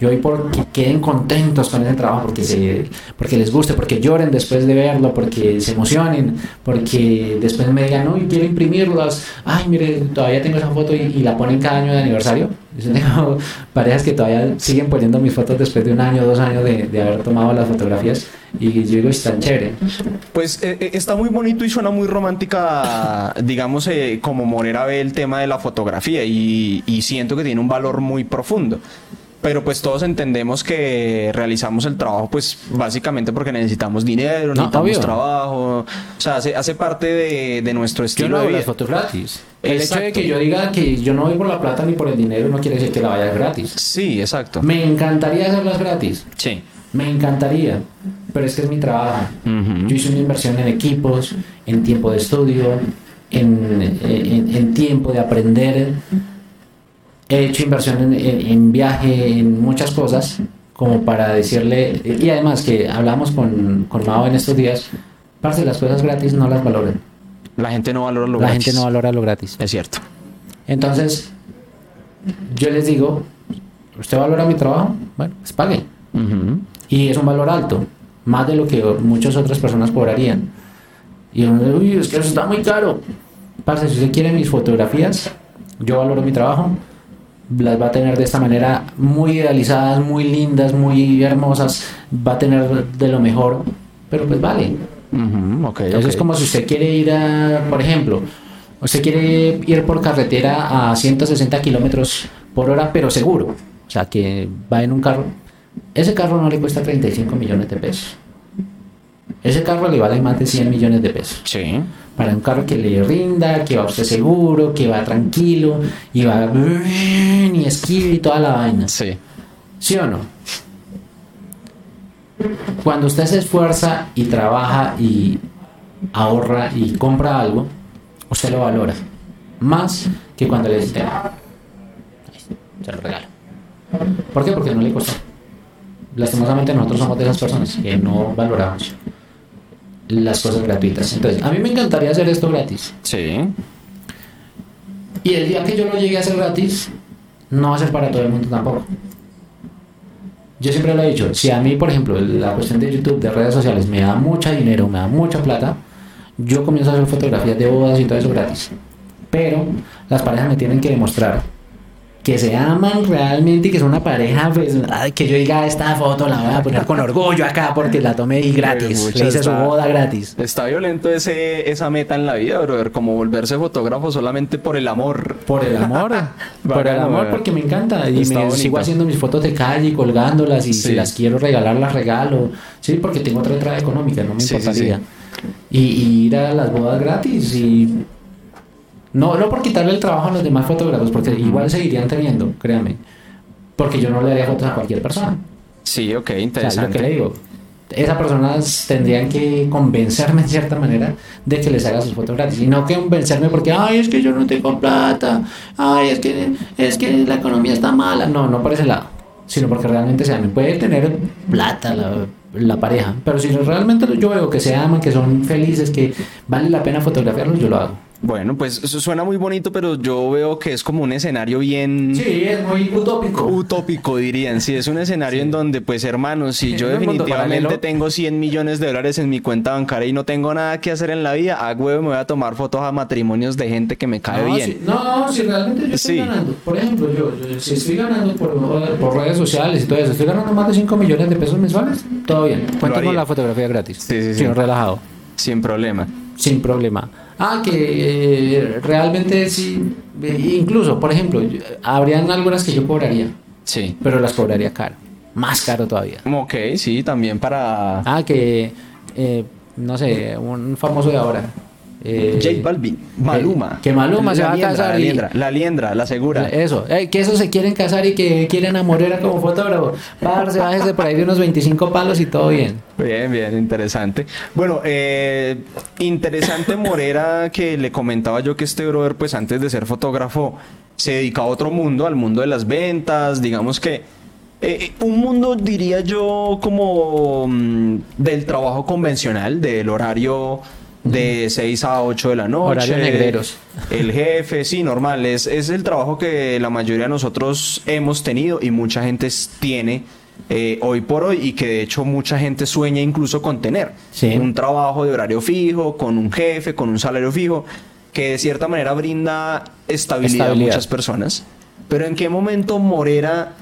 Yo voy por que queden contentos con ese trabajo, porque, se, porque les guste, porque lloren después de verlo, porque se emocionen, porque después me digan, yo quiero imprimirlas. Ay, mire, todavía tengo esa foto y, la ponen cada año de aniversario. Yo tengo parejas que todavía siguen poniendo mis fotos después de un año, dos años de, de haber tomado las fotografías. Y yo digo, están chévere. Pues eh, eh, está muy bonito y suena muy romántica, digamos, eh, como Morera ve el tema de la fotografía y siento que tiene un valor muy profundo. Pero pues todos entendemos que realizamos el trabajo pues básicamente porque necesitamos dinero, No, necesitamos obvio. trabajo, o sea, hace, hace parte de, de nuestro Yo estilo no de vida. las fotos gratis. El hecho de que yo diga que yo no voy por la plata ni por el dinero no quiere decir que la vaya gratis. Sí, exacto. Me encantaría hacerlas gratis. Sí. Me encantaría, pero es que es mi trabajo. Yo hice una inversión en equipos, en tiempo de estudio, en, en- en tiempo de aprender. He hecho inversión en, en- en viaje, en muchas cosas, como para decirle, y además que hablamos con, con Mao en estos días, parce, las cosas gratis no las valoran. La gente no valora lo La gratis. gente no valora lo gratis. Es cierto. Entonces, yo les digo, ¿usted valora mi trabajo? Bueno, pues pague. Ujú. Y es un valor alto, más de lo que muchas otras personas cobrarían. Y uno dice, uy, es que eso está muy caro. Parce, si usted quiere mis fotografías, yo valoro mi trabajo, las va a tener de esta manera muy idealizadas, muy lindas, muy hermosas, va a tener de lo mejor, pero pues vale. Ujú, ok, Eso ok. es como si usted quiere ir a, por ejemplo, usted quiere ir por carretera a 160 kilómetros por hora, pero seguro. O sea, que va en un carro. Ese carro no le cuesta 35 millones de pesos. Ese carro le vale más de 100 millones de pesos. Sí. Para un carro que le rinda, que va usted seguro, que va tranquilo, y va y esquive y toda la vaina. Sí. ¿Sí o no? Cuando usted se esfuerza y trabaja y ahorra y compra algo, usted lo valora. Más que cuando le dice, "Ah, se lo regalo. ¿Por qué? Porque no le costó. Lastimosamente nosotros somos de esas personas que no valoramos las cosas gratuitas. Entonces, a mí me encantaría hacer esto gratis. Sí. Y el día que yo lo llegue a hacer gratis, no va a ser para todo el mundo tampoco. Yo siempre lo he dicho, si a mí, por ejemplo, la cuestión de YouTube, de redes sociales, me da mucha dinero, me da mucha plata, yo comienzo a hacer fotografías de bodas y todo eso gratis. Pero las parejas me tienen que demostrar que se aman realmente y que son una pareja, pues, que yo diga, esta foto la voy a poner con orgullo acá porque la tomé y gratis. Le hice su boda gratis. Está violento ese, esa meta en la vida, brother, como volverse fotógrafo solamente por el amor. Por el amor, por el amor, porque me encanta. Y Está me bonito. sigo haciendo mis fotos de calle, colgándolas y si las quiero regalar, las regalo. Sí, porque tengo otra entrada económica, no me sí, importaría. sí. Y, y ir a las bodas gratis y... No, no por quitarle el trabajo a los demás fotógrafos, porque igual seguirían teniendo, créame. Porque yo no le daría fotos a cualquier persona. Sí, ok, O sea, lo interesante. que le digo. Esas personas tendrían que convencerme en cierta manera de que les haga sus fotos gratis. Y no convencerme porque, ay, es que yo no tengo plata. Ay, es que, es que la economía está mala. No, no por ese lado. Sino porque realmente se amen. Puede tener plata la, la pareja. Pero si realmente yo veo que se aman, que son felices, que vale la pena fotografiarlos, yo lo hago. Bueno, pues eso suena muy bonito, pero yo veo que es como un escenario bien Sí, es muy utópico. utópico, dirían. Sí, es un escenario en donde, pues, hermanos, si yo definitivamente tengo 100 millones de dólares en mi cuenta bancaria y no tengo nada que hacer en la vida, a huevo me voy a tomar fotos a matrimonios de gente que me cae no, bien. Si, no, si realmente yo estoy Sí. ganando, por ejemplo, yo, yo- si estoy ganando por, por redes sociales y todo eso, estoy ganando más de 5 millones de pesos mensuales, todo bien. Cuento con la fotografía gratis. Sí, sí, sí. Relajado, Sin problema. sin problema. Ah, que eh, realmente sí, eh, incluso, por ejemplo, habrían algunas que yo cobraría, Sí. pero las cobraría caro, más caro todavía. Ok, sí, también para Ah, que, eh, no sé, un famoso de ahora. Eh, J Balvin, Maluma. que Maluma se va a liendra, casar La y- liendra, la liendra, la segura. Eso, eh, que esos se quieren casar y que quieren a Morera como fotógrafo. Parce, bájese por ahí de unos 25 palos y todo bien. Bien, bien, interesante. Bueno, eh, interesante Morera que le comentaba yo que este brother, pues antes de ser fotógrafo, se dedica a otro mundo, al mundo de las ventas, digamos que eh, un mundo, diría yo, como mm, del trabajo convencional, del horario de 6 a 8 de la noche. Horarios negreros. El jefe, sí, normal. Es, es el trabajo que la mayoría de nosotros hemos tenido y mucha gente tiene eh, hoy por hoy y que de hecho mucha gente sueña incluso con tener. Sí. Un trabajo de horario fijo, con un jefe, con un salario fijo, que de cierta manera brinda estabilidad, a Estabilidad. muchas personas. Pero ¿en qué momento Morera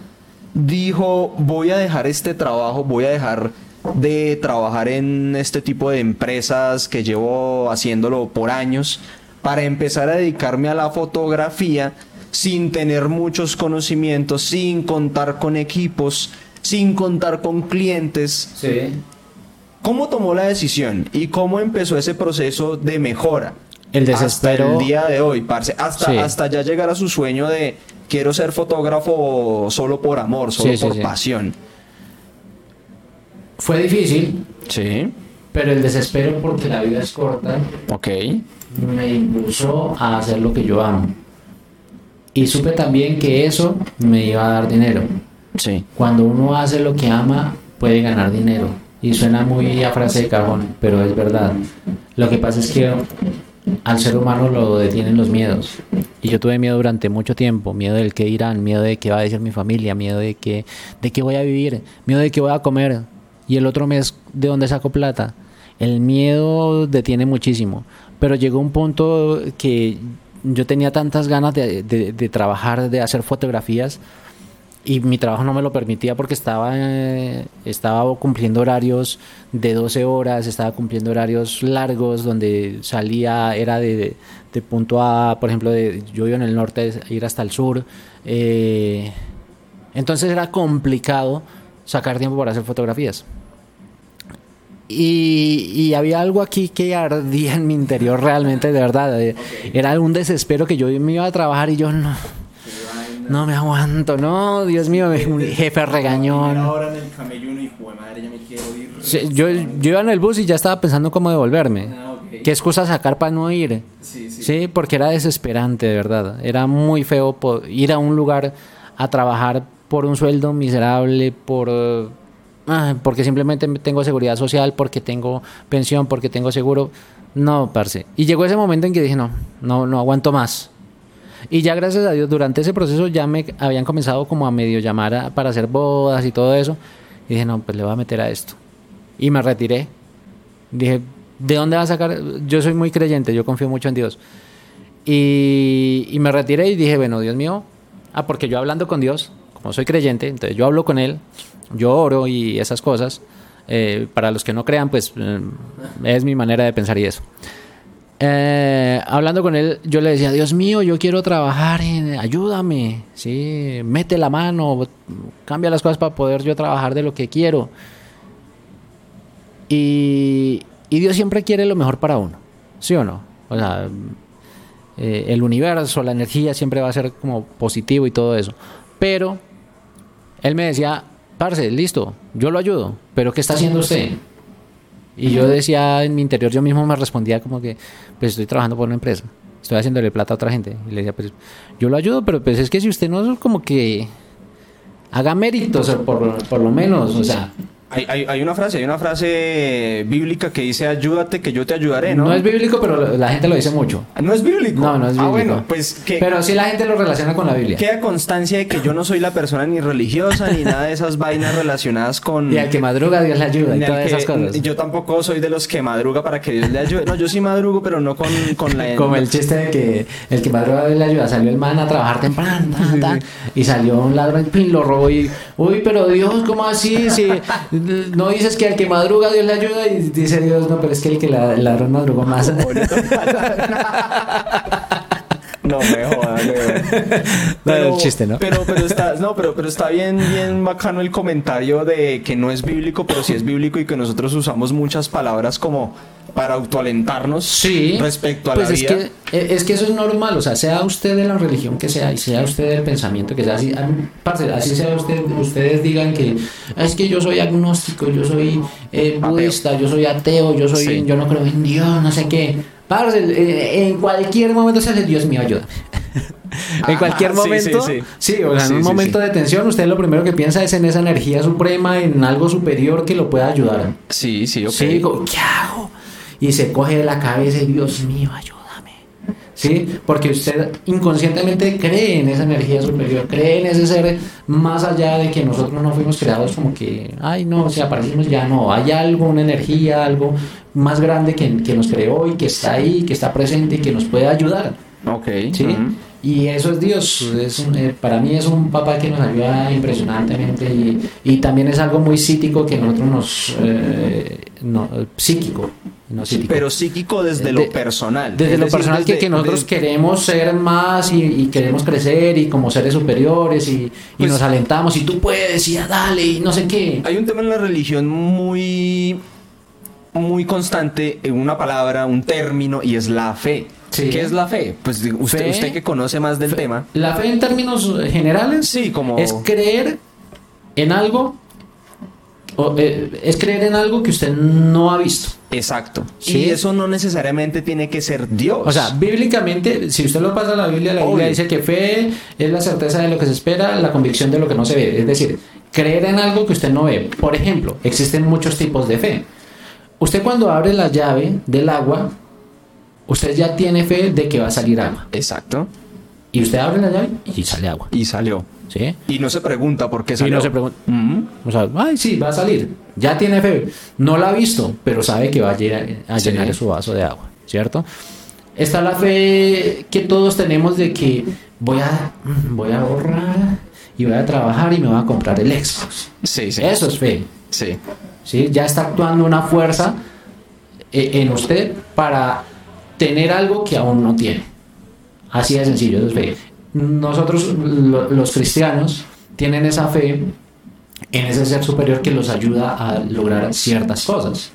dijo, voy a dejar este trabajo, voy a dejar de trabajar en este tipo de empresas que llevo haciéndolo por años para empezar a dedicarme a la fotografía sin tener muchos conocimientos, sin contar con equipos, sin contar con clientes? Sí. ¿Cómo tomó la decisión y cómo empezó ese proceso de mejora? El desespero. Hasta el día de hoy, parce. Hasta, Sí. hasta ya llegar a su sueño de quiero ser fotógrafo solo por amor, solo Sí, por pasión. Fue difícil, Sí. pero el desespero porque la vida es corta Ok. me impulsó a hacer lo que yo amo. Y supe también que eso me iba a dar dinero. Sí. Cuando uno hace lo que ama, puede ganar dinero. Y suena muy a frase de cajón, pero es verdad. Lo que pasa es que al ser humano lo detienen los miedos. Y yo tuve miedo durante mucho tiempo, miedo del que irán, miedo de qué va a decir mi familia, miedo de que de qué voy a vivir, miedo de qué voy a comer y el otro mes de dónde saco plata. El miedo detiene muchísimo, pero llegó un punto que yo tenía tantas ganas de, trabajar, de hacer fotografías y mi trabajo no me lo permitía porque estaba, eh, estaba cumpliendo horarios de 12 horas, estaba cumpliendo horarios largos donde salía, era de, de- de punto A, por ejemplo, de, yo vivo en el norte, ir hasta el sur. eh, entonces era complicado sacar tiempo para hacer fotografías. Y, y había algo aquí que ardía en mi interior realmente, de verdad. eh, Era un desespero que yo me iba a trabajar y yo no, no me aguanto, no, Dios mío, un jefe regañón. Ahora en el camello uno y de madre, ya me quiero ir. Sí, Yo, yo iba en el bus y ya estaba pensando cómo devolverme. Ah. ¿Qué excusa sacar para no ir? Sí, sí. Sí, porque era desesperante, de verdad. Era muy feo ir a un lugar a trabajar por un sueldo miserable, por porque simplemente tengo seguridad social, porque tengo pensión, porque tengo seguro. No, parce. Y llegó ese momento en que dije, no, no, no aguanto más. Y ya gracias a Dios, durante ese proceso ya me habían comenzado como a medio llamar a- para hacer bodas y todo eso. Y dije, no, pues le voy a meter a esto. Y me retiré. Dije, ¿de dónde va a sacar? Yo soy muy creyente, yo confío mucho en Dios. Y, y me retiré y dije, bueno, Dios mío, Ah, porque yo hablando con Dios, como soy creyente, entonces yo hablo con Él, yo oro y esas cosas. Eh, para los que no crean, pues eh, es mi manera de pensar y eso. Eh, hablando con él, yo le decía, Dios mío, yo quiero trabajar, en, ayúdame, ¿sí? mete la mano, cambia las cosas para poder yo trabajar de lo que quiero. Y, y Dios siempre quiere lo mejor para uno, ¿sí o no? O sea, el universo, la energía siempre va a ser como positivo y todo eso. Pero él me decía, parce, listo, yo lo ayudo, pero ¿qué está haciendo usted? Y yo decía en mi interior, yo mismo me respondía como que, pues estoy trabajando por una empresa, estoy haciéndole plata a otra gente. Y le decía, pues yo lo ayudo, pero pues es que si usted no es como que haga méritos, por, por lo menos, o sea, Hay, hay, hay una frase, hay una frase bíblica que dice ayúdate que yo te ayudaré, ¿no? no es bíblico, pero la gente lo dice mucho. ¿No es bíblico. No, no es Ah, bíblico. bueno, pues que Pero sí la gente lo relaciona con la Biblia. queda constancia de que yo no soy la persona ni religiosa ni nada de esas vainas relacionadas con Y al que madruga, Dios le ayuda y todas que- esas cosas. Yo tampoco soy de los que madruga para que Dios le ayude. No, yo sí madrugo, pero no con, con la Como el chiste de que el que madruga Dios le ayuda. Salió el man a trabajar temprano, tan, tan, y salió un ladrón, pin, lo robó y, uy, pero Dios, ¿cómo así? Si no dices que al que madruga Dios le ayuda y dice Dios, no, pero es que el que la, el ladrón madrugó más. No me No, era el chiste, ¿no? Pero, pero está, no, pero, pero está bien, bien bacano el comentario de que no es bíblico, pero sí es bíblico y que nosotros usamos muchas palabras como para autoalentarnos Sí, respecto a pues la es vida. que, eh, es que eso es normal, o sea, sea usted de la religión que sea y sea usted del pensamiento que sea, así, parce, así sea usted, ustedes digan que "Ah, es que yo soy agnóstico, yo soy eh, budista, yo soy ateo, yo soy, Sí. yo no creo en Dios, no sé qué. Parce, en cualquier momento se hace Dios mío, ayuda. en cualquier momento, sí, sí, sí. o sea, en un sí, momento sí. de tensión, usted lo primero que piensa es en esa energía suprema, en algo superior que lo pueda ayudar. Sí, sí, ok. Sí, digo, ¿qué hago? Y se coge de la cabeza y Dios mío, ayúdame. ¿Sí? Porque usted inconscientemente cree en esa energía superior, cree en ese ser más allá de que nosotros no fuimos creados como que, ay, no, si aparecimos ya no, hay algo, una energía, algo más grande que, que nos creó y que está ahí, que está presente y que nos puede ayudar. Ok. ¿sí? Y eso es Dios. Es un- eh, para mí es un papá que nos ayuda impresionantemente y, y también es algo muy psíquico que nosotros nos... eh, no, psíquico, no psíquico. Pero psíquico desde De- lo personal. Desde Es lo decir, personal que, que nosotros desde- queremos ser más y, y queremos crecer y como seres superiores y, y Pues- nos alentamos y tú puedes y ya dale y no sé qué. Hay un tema en la religión muy muy constante en una palabra, un término y es la fe. Sí. ¿Qué es la fe? Pues usted, Fe- usted que conoce más del tema. La fe en términos generales Sí, como es creer en algo, o, eh, es creer en algo que usted no ha visto. exacto. Sí. Y eso no necesariamente tiene que ser Dios. O sea, bíblicamente, si usted lo pasa a la Biblia, la Biblia dice que fe es la certeza de lo que se espera, la convicción de lo que no se ve. Es decir, creer en algo que usted no ve. Por ejemplo, existen muchos tipos de fe. Usted cuando abre la llave del agua, usted ya tiene fe de que va a salir agua. exacto. Y usted abre la llave y sale agua. Y salió. ¿Sí? Y no se pregunta por qué Y salió. no se pregunta. O sea, ay, sí, va a salir. Ya tiene fe. No la ha visto, pero sabe que va a llenar, a Sí. llenar su vaso de agua, ¿cierto? Está la fe que todos tenemos de que voy a, voy a ahorrar y voy a trabajar y me voy a comprar el Xbox. Sí, sí. Eso es fe. Sí. ¿sí? Ya está actuando una fuerza eh, en usted para tener algo que aún no tiene. Así de sencillo, eso es fe. Nosotros, lo- los cristianos, tienen esa fe en ese ser superior que los ayuda a lograr ciertas cosas.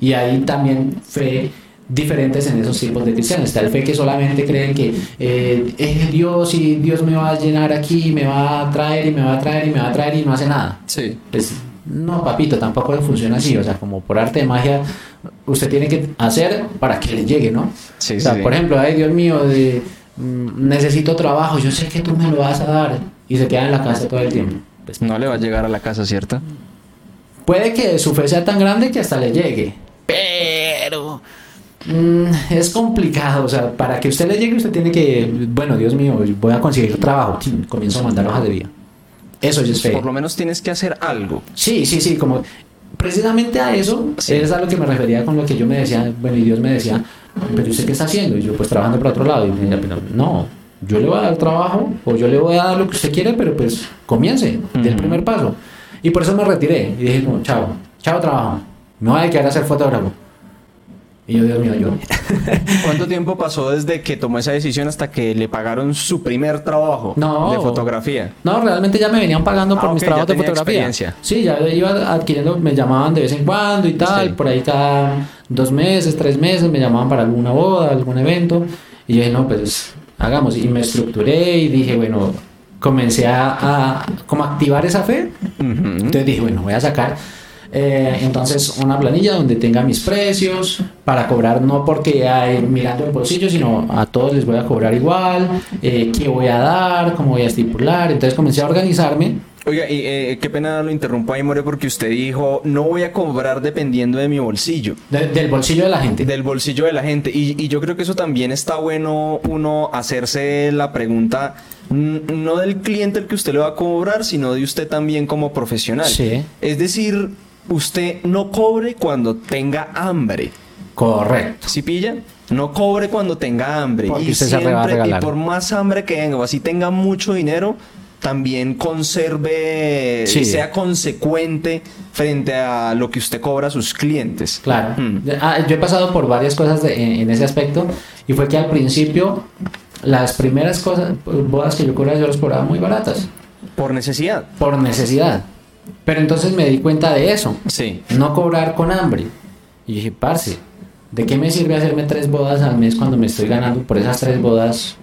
Y hay también fe diferentes en esos tipos de cristianos. Está el fe que solamente creen que eh, es Dios y Dios me va a llenar aquí, me va a traer y me va a traer y me va a traer y no hace nada. Sí. Pues, no, papito, tampoco funciona así. O sea, como por arte de magia, usted tiene que hacer para que le llegue, ¿no? Sí, o sea, sí, sí. por ejemplo, ay, Dios mío, de, mm, necesito trabajo, yo sé que tú me lo vas a dar. Y se queda en la casa todo el tiempo. Pues, No le va a llegar a la casa, ¿cierto? puede que su fe sea tan grande que hasta le llegue. Pero mm, es complicado. O sea, para que usted le llegue, usted tiene que, bueno, Dios mío, voy a conseguir trabajo. Comienzo a mandar hojas de vida. Eso es fe. Por lo menos tienes que hacer algo. Sí, sí, sí, como precisamente a eso Sí. es a lo que me refería con lo que yo me decía, bueno, y Dios me decía, pero ¿usted qué está haciendo? Y yo, pues trabajando por otro lado. Y me decía, no, yo le voy a dar trabajo o yo le voy a dar lo que usted quiere, pero pues comience, del primer paso. Y por eso me retiré y dije, no, chao, chao trabajo, me voy a quedar a ser fotógrafo. Y yo, Dios mío, yo. ¿Cuánto tiempo pasó desde que tomó esa decisión hasta que le pagaron su primer trabajo No. de fotografía? No, realmente ya me venían pagando por Ah, mis ok, trabajos de fotografía. Sí, ya iba adquiriendo, me llamaban de vez en cuando y tal, Sí. por ahí cada dos meses, tres meses, me llamaban para alguna boda, algún evento. Y yo dije, no, pues hagamos. Y me estructuré y dije, bueno, comencé a, a como activar esa fe. Entonces dije, bueno, voy a sacar eh, entonces una planilla donde tenga mis precios para cobrar no porque hay mirando el bolsillo, sino a todos les voy a cobrar igual, eh, qué voy a dar, cómo voy a estipular. Entonces comencé a organizarme. Oiga, y eh, qué pena lo interrumpo ahí, More, porque usted dijo, no voy a cobrar dependiendo de mi bolsillo. de- del bolsillo de la gente. Del bolsillo de la gente. Y, y yo creo que eso también está bueno uno hacerse la pregunta, no del cliente el que usted le va a cobrar, sino de usted también como profesional. Sí. Es decir, usted no cobre cuando tenga hambre. Correcto. ¿Sí pilla? No cobre cuando tenga hambre. Porque y usted se va a siempre, y por más hambre que tenga, o así tenga mucho dinero, también conserve Sí. y sea consecuente frente a lo que usted cobra a sus clientes. Claro. Mm. Ah, yo he pasado por varias cosas de- en, en ese aspecto y fue que al principio las primeras cosas, bodas que yo cobraba, yo las cobraba muy baratas Por necesidad. por necesidad. Pero entonces me di cuenta de eso. Sí. no cobrar con hambre. Y dije, parce, ¿de qué me sirve hacerme tres bodas al mes cuando me estoy ganando por esas tres bodas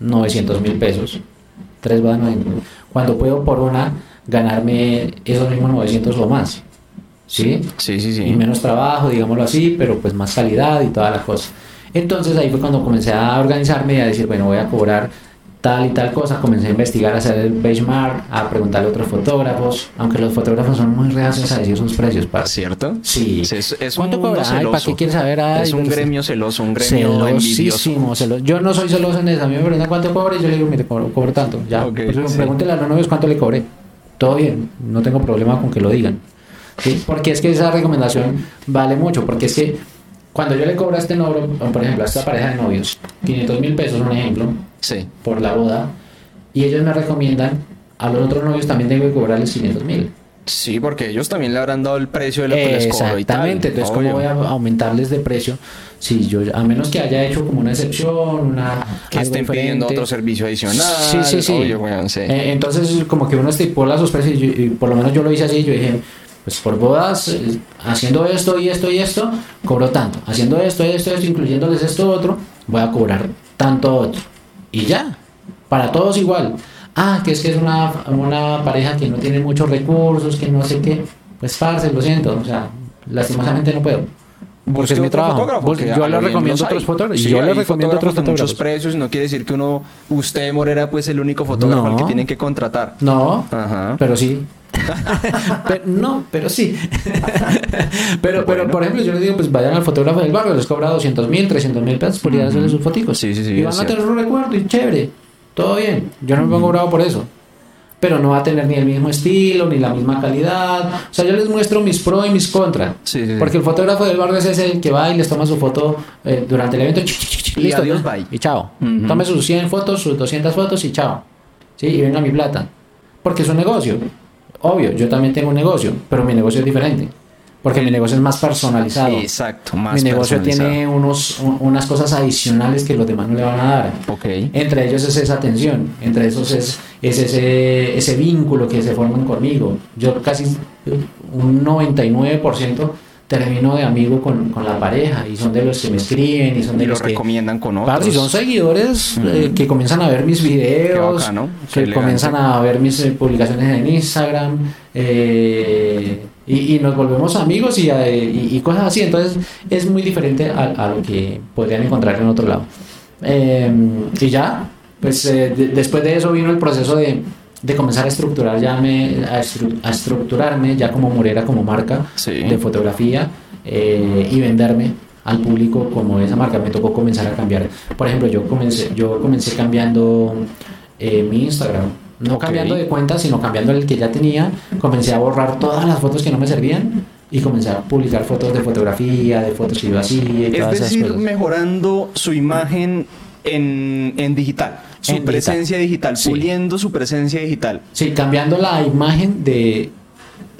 900 mil pesos? Tres bodas, 900, cuando puedo por una ganarme esos mismos 900 o más. ¿Sí? Sí, sí, sí. Y menos trabajo, digámoslo así, pero pues más calidad y toda la cosa. Entonces ahí fue cuando comencé a organizarme y a decir, bueno, voy a cobrar tal y tal cosa. Comencé a investigar, a hacer el benchmark, a preguntarle a otros fotógrafos, aunque los fotógrafos son muy reacios a decir sus precios, parce. ¿Cierto? Sí. Es, es ¿Cuánto un mundo cobra? Ay, ¿para qué quieres saber? Ay, es un sé. gremio celoso, un gremio. Celosísimo, celoso. Yo no soy celoso en eso. A mí me preguntan cuánto cobra y yo le digo, mire, cobro, cobro tanto. Ya. Por eso sí. Pregúntele a los novios cuánto le cobré. Todo bien. No tengo problema con que lo digan. ¿Sí? Porque es que esa recomendación vale mucho. Porque es que cuando yo le cobro a este novio, por ejemplo, a esta pareja de novios, 500 mil pesos, un ejemplo, Sí. por la boda, y ellos me recomiendan, a los otros novios también tengo que cobrarles 500 mil. Sí, porque ellos también le habrán dado el precio de lo que les cobro y tal. Exactamente, entonces Obvio. cómo voy a aumentarles de precio si yo a menos que haya hecho como una excepción, una Que estén pidiendo diferente. otro servicio adicional. Sí, sí, sí. Obvio, weón, sí. Eh, entonces como que uno estipula sus precios y, yo- y por lo menos yo lo hice así, yo dije, pues por bodas eh, haciendo esto y esto y esto, cobro tanto. Haciendo esto, esto, esto, incluyéndoles esto otro, voy a cobrar tanto otro. Y ya, para todos igual. Ah, que es que es una, una pareja que no tiene muchos recursos, que no sé qué. Pues parce, lo siento, o sea, lastimosamente no puedo. Porque es mi trabajo. fotógrafo, Busque- que yo le recomiendo otros fotógrafos. Yo le recomiendo otros fotógrafos muchos precios. No quiere decir que uno, usted Morera, pues el único fotógrafo al No. que tienen que contratar. No, Ajá. pero sí. Pero- no, pero sí. pero, pero, Bueno. por ejemplo, yo les digo, pues vayan al fotógrafo del barrio, les cobra 200 mil, 300 mil pesos por ir a hacerle sus fotos. Sí, sí, sí, Y van a tener un recuerdo y chévere. Todo bien. Yo no me pongo bravo por eso. Pero no va a tener ni el mismo estilo, ni la misma calidad. O sea, yo les muestro mis pros y mis contras. Sí, sí, sí. Porque el fotógrafo del barrio es ese el que va y les toma su foto eh, durante el evento. Y Listo, adiós, bye. Y chao. Ujú. Tome sus 100 fotos, sus 200 fotos y chao. ¿Sí? Y venga mi plata. Porque es un negocio. Obvio, yo también tengo un negocio, pero mi negocio es diferente. Porque mi negocio es más personalizado. Exacto, más mi negocio tiene unos, un- unas cosas adicionales que los demás no le van a dar. Ok. Entre ellos es esa atención, entre esos es, es ese, ese vínculo que se forman conmigo. Yo casi un 99% termino de amigo con, con la pareja y son de los que me escriben y son de Y lo los que... recomiendan con otros. Parce, son seguidores eh, que comienzan a ver mis videos, bacano, que comienzan a ver mis eh, publicaciones en Instagram eh, y, y nos volvemos amigos y, eh, y- y cosas así. Entonces es muy diferente a, a lo que podrían encontrar en otro lado. Eh, y ya, pues eh, de- después de eso vino el proceso de, de comenzar a estructurar ya me, a, estru- a estructurarme ya como Morera, como marca Sí. de fotografía eh, y venderme al público como esa marca. Me tocó comenzar a cambiar. Por ejemplo, yo comencé, yo comencé cambiando eh, mi Instagram. No cambiando de cuenta, sino cambiando el que ya tenía. Comencé a borrar todas las fotos que no me servían y comencé a publicar fotos de fotografía, de fotos que yo hacía y Es esas decir, cosas. mejorando su imagen en, en digital. Su en presencia digital, Sí. puliendo su presencia digital. Sí, cambiando la imagen de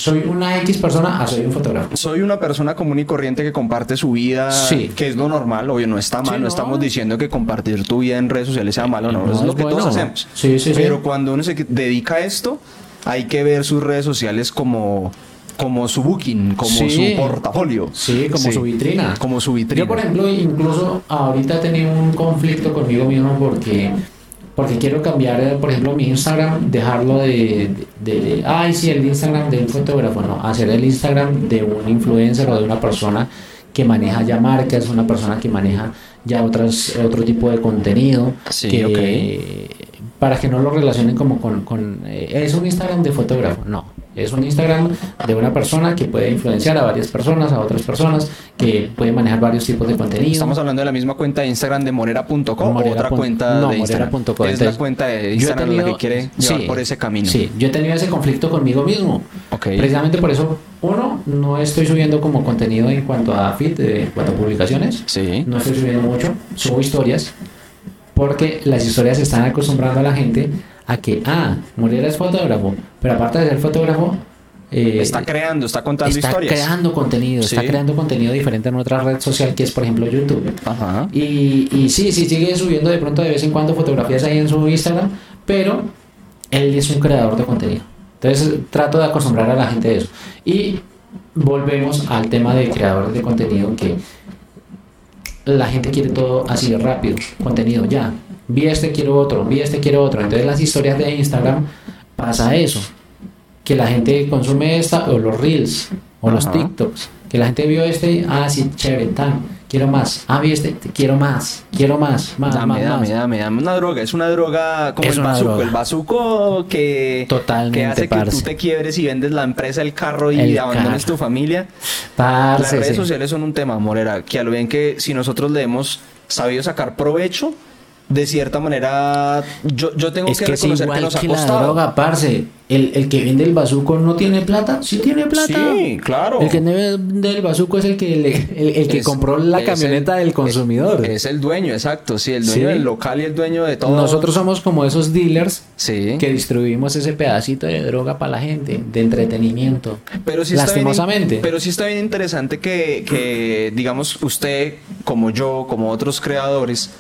soy una X persona a soy un fotógrafo. Soy una persona común y corriente que comparte su vida, Sí. que es lo normal, obvio, no está mal, Sí, no, no. estamos diciendo que compartir tu vida en redes sociales sea malo, no, No, eso es lo que todos hacemos. Sí, sí, sí. Pero cuando uno se dedica a esto, hay que ver sus redes sociales como, como su booking, como Sí. su portafolio. Sí, como su vitrina. Como su vitrina. Yo, por ejemplo, incluso ahorita he tenido un conflicto conmigo mismo porque, porque quiero cambiar, eh, por ejemplo, mi Instagram, dejarlo de, de, de- ay, sí, el Instagram de un fotógrafo, no, hacer el Instagram de un influencer o de una persona que maneja ya marcas, una persona que maneja ya otras, otro tipo de contenido, Sí, que, para que no lo relacionen como con, con, eh, es un Instagram de fotógrafo, no, es un Instagram de una persona que puede influenciar a varias personas, a otras personas, que puede manejar varios tipos de contenido. Estamos hablando de la misma cuenta de Instagram de morera.co o Morera otra punto- cuenta no, de Instagram. Es la cuenta de Instagram la que quiere llevar sí, por ese camino. Sí, yo he tenido ese conflicto conmigo mismo. Ok. Precisamente por eso, uno, no estoy subiendo como contenido en cuanto a feed, en cuanto a publicaciones. Sí. No estoy subiendo mucho, subo historias, porque las historias están acostumbrando a la gente a que, ah, Morera es fotógrafo, pero aparte de ser fotógrafo, eh, Está creando, está contando está historias. creando contenido, está creando contenido diferente en otra red social que es, por ejemplo, YouTube. Ajá. Y, y sí, sí sigue subiendo de pronto de vez en cuando fotografías ahí en su Instagram, pero él es un creador de contenido. Entonces trato de acostumbrar a la gente a eso. Y volvemos al tema de creadores de contenido que la gente quiere todo así de rápido, contenido ya. Vi este, quiero otro, vi este, quiero otro. Entonces las historias de Instagram pasa eso, que la gente consume esta o los reels o los Ajá. TikToks, que la gente vio este, ah sí, chévere, tan, quiero más, ah vi este, quiero más, quiero más, más, Dame, más, dame, más. dame, dame una droga. Es una droga como Es el bazuco. droga. El bazuco que, Totalmente, que hace que parce. tú te quiebres y vendes la empresa, el carro y El abandones carro. tu familia. Parce, Las redes sí. sociales son un tema, Morera, que a lo bien que si nosotros le hemos sabido sacar provecho, de cierta manera, yo, yo tengo Es que que es reconocer que igual ha que la droga, parce. El, el que vende el bazuco no tiene plata, sí tiene plata. Sí, claro. El que vende el bazuco es el que, le- el, el que Es- compró la camioneta el- del consumidor. Es, es el dueño, exacto. Sí, el dueño Sí. del local y el dueño de todo. Nosotros somos como esos dealers Sí. que distribuimos ese pedacito de droga para la gente, de entretenimiento. Pero sí está bien- Lastimosamente. pero sí está bien interesante que, que, digamos, usted, como yo, como otros creadores,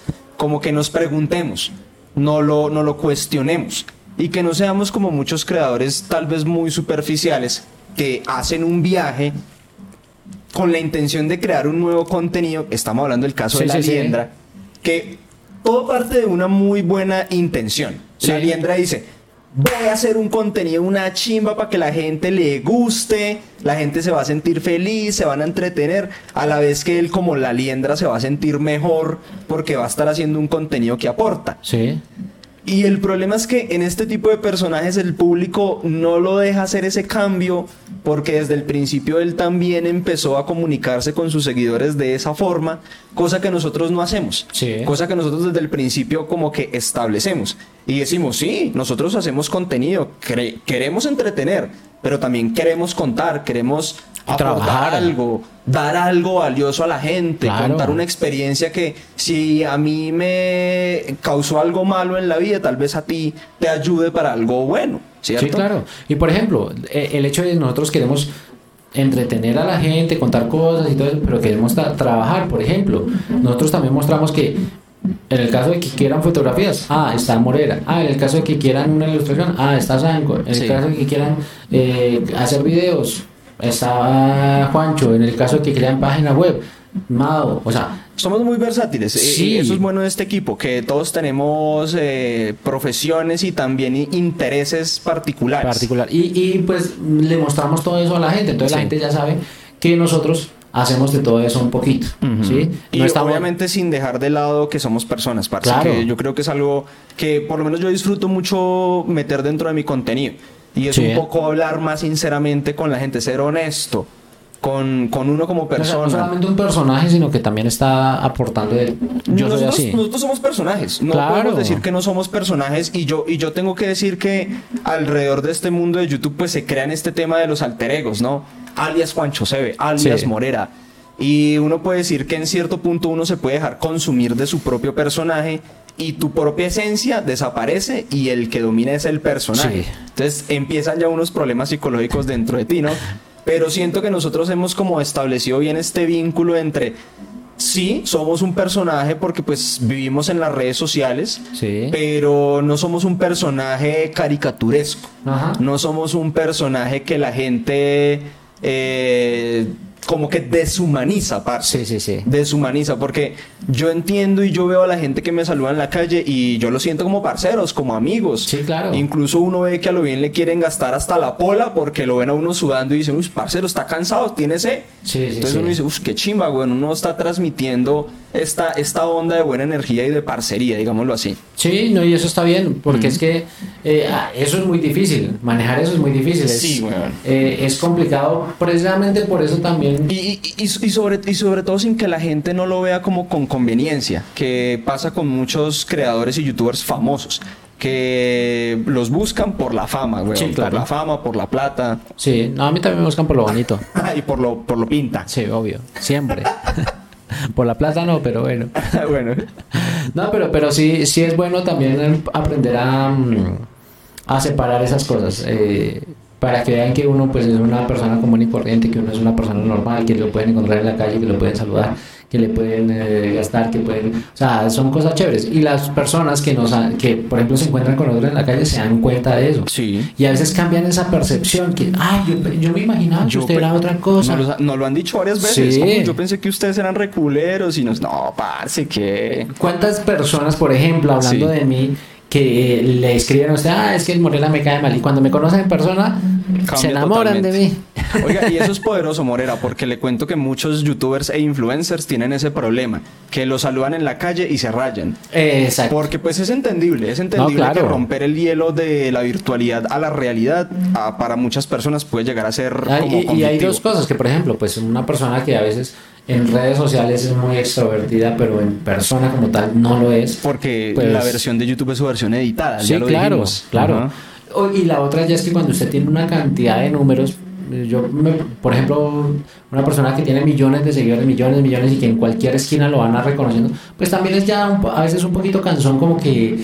como que nos preguntemos, no lo, no lo cuestionemos. Y que no seamos como muchos creadores, tal vez muy superficiales, que hacen un viaje con la intención de crear un nuevo contenido. Estamos hablando del caso Sí, de la sí, sí. liendra, que todo parte de una muy buena intención. La liendra dice, voy a hacer un contenido, una chimba para que la gente le guste, la gente se va a sentir feliz, se van a entretener, a la vez que él como la liendra se va a sentir mejor porque va a estar haciendo un contenido que aporta. Sí. Y el problema es que en este tipo de personajes el público no lo deja hacer ese cambio porque desde el principio él también empezó a comunicarse con sus seguidores de esa forma, cosa que nosotros no hacemos. Sí. Cosa que nosotros desde el principio como que establecemos. Y decimos, sí, nosotros hacemos contenido, queremos entretener, pero también queremos contar, queremos Trabajar. algo, dar algo valioso a la gente, Claro. contar una experiencia que si a mí me causó algo malo en la vida, tal vez a ti te ayude para algo bueno, ¿cierto? Sí, claro. Y por ejemplo, eh, el hecho de nosotros queremos entretener a la gente, contar cosas y todo eso, pero queremos tra- trabajar, por ejemplo. Nosotros también mostramos que en el caso de que quieran fotografías, ah, está Morera. Ah, en el caso de que quieran una ilustración, ah, está Sanco. En el Sí. caso de que quieran eh, hacer videos, está Juancho. En el caso de que quieran página web, Mado. O sea, Somos muy versátiles. eh, Sí. eso es bueno de este equipo, que todos tenemos eh, profesiones y también intereses particulares. particular. Y, y pues le mostramos todo eso a la gente. Entonces la gente ya sabe que nosotros hacemos de todo eso un poquito. ¿sí? Y estamos- obviamente sin dejar de lado que somos personas, parce, Claro. que yo creo que es algo que por lo menos yo disfruto mucho meter dentro de mi contenido. Y es Sí. un poco hablar más sinceramente con la gente, ser honesto con, con uno como O sea, persona. no solamente un personaje, sino que también está aportando de yo soy nosotros, así. nosotros somos personajes, no Claro. podemos decir que no somos personajes y yo, y yo tengo que decir que alrededor de este mundo de YouTube pues se crean este tema de los alter egos, ¿no? Alias Juancho Sebe, alias Sí. Morera. Y uno puede decir que en cierto punto uno se puede dejar consumir de su propio personaje y tu propia esencia desaparece y el que domina es el personaje. Sí. Entonces empiezan ya unos problemas psicológicos dentro de ti, ¿no? Pero siento que nosotros hemos como establecido bien este vínculo entre sí, somos un personaje porque pues vivimos en las redes sociales, Sí. pero no somos un personaje caricaturesco. Ajá. No somos un personaje que la gente eh, como que deshumaniza, parce. Sí, sí, sí. Deshumaniza, porque yo entiendo y yo veo a la gente que me saluda en la calle y yo lo siento como parceros, como amigos. Sí, claro. Incluso uno ve que a lo bien le quieren gastar hasta la pola porque lo ven a uno sudando y dicen, uy, parcero, está cansado, tiene sed. Sí, sí, Entonces sí. uno dice, uff, qué chimba, güey, uno está transmitiendo esta, esta onda de buena energía y de parcería, digámoslo así. Sí, no, y eso está bien, porque es que eh, ah, eso es muy difícil, manejar eso es muy difícil. Es, Sí, weón. eh, es complicado, precisamente por eso también. Y, y- sobre, y sobre todo sin que la gente no lo vea como con conveniencia, que pasa con muchos creadores y youtubers famosos, que los buscan por la fama, güey. Sí, claro. Por la fama, por la plata Sí, no, a mí también me buscan por lo bonito. y por lo, por lo pinta. Sí, obvio, siempre. por la plata no, pero bueno. bueno, No, pero, pero sí, sí es bueno también aprender a, mm, a separar esas cosas. eh, para que vean que uno pues es una persona común y corriente, que uno es una persona normal, que lo pueden encontrar en la calle, que lo pueden saludar, que le pueden eh, gastar, que pueden... O sea, son cosas chéveres. Y las personas que, nos han- que por ejemplo, se encuentran con otros en la calle se dan cuenta de eso. sí. Y a veces cambian esa percepción, que, ay, yo, yo me imaginaba que usted pe- era otra cosa. Nos lo, nos lo han dicho varias veces. Sí. "Uy, yo pensé que ustedes eran reculeros y nos. No, parce, que. ¿Cuántas personas, por ejemplo, hablando Sí. de mí, que le escriben a usted, ah, es que el Morela me cae mal, y cuando me conocen en persona, se enamoran de mí? Oiga, y eso es poderoso, Morera, porque le cuento que muchos youtubers e influencers tienen ese problema, que los saludan en la calle y se rayan. Exacto. Porque pues es entendible, es entendible No, claro. que romper el hielo de la virtualidad a la realidad a- para muchas personas puede llegar a ser Ah, como y, y hay dos cosas, que por ejemplo, pues una persona que a veces en redes sociales es muy extrovertida, pero en persona como tal no lo es. Porque Pues- la versión de YouTube es su versión editada, Sí, ya lo claro, dijimos. claro. Y la otra ya es que cuando usted tiene una cantidad de números, eh, yo, me- por ejemplo, una persona que tiene millones de seguidores, millones, millones y que en cualquier esquina lo van a reconociendo, pues también es ya un a veces un poquito cansón como que...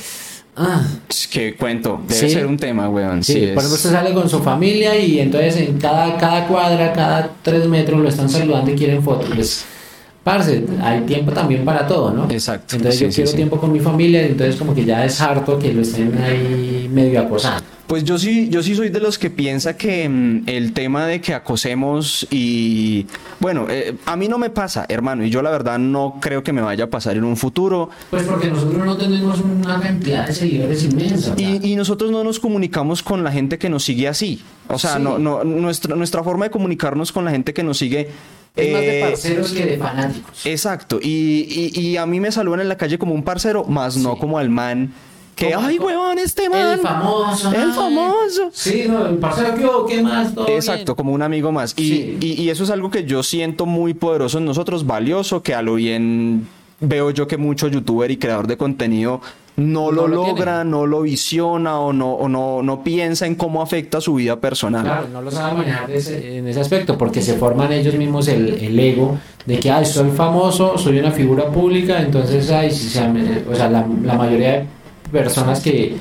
Ah, Es que cuento, debe Sí. ser un tema, weón. sí, Sí, por es- ejemplo, usted sale con su familia y entonces en cada, cada cuadra, cada tres metros lo están saludando y quieren fotos. Pues, parce, hay tiempo también para todo, ¿no? Exacto, Entonces sí, yo sí, quiero sí. tiempo con mi familia entonces como que ya es harto que lo estén ahí medio acosando. Pues yo sí, yo sí soy de los que piensa que mm, el tema de que acosemos y bueno, eh, a mí no me pasa, hermano, y yo la verdad no creo que me vaya a pasar en un futuro. Pues porque nosotros no tenemos una cantidad de seguidores inmensa. y nosotros no nos comunicamos con la gente que nos sigue así. O sea, Sí. no, no, nuestra, nuestra forma de comunicarnos con la gente que nos sigue. Es más de eh, parceros que de fanáticos. Exacto. Y, y- y a mí me saludan en la calle como un parcero, más no Sí. como al man. Que, ay, huevón, este man. El famoso. El famoso. Sí, no, el parcero que hubo, ¿qué más? ¿Todo Exacto, bien? como un amigo más. Y, Sí. y- y eso es algo que yo siento muy poderoso en nosotros, valioso, que a lo bien veo yo que mucho youtuber y creador de contenido no, No lo, lo logra, tiene. no lo visiona o no, o no, no piensa en cómo afecta su vida personal. Claro, no lo saben manejar ese- en ese aspecto, porque se forman ellos mismos el, el ego de que, ay, soy famoso, soy una figura pública, entonces, ay, o sea, la, la mayoría de personas que,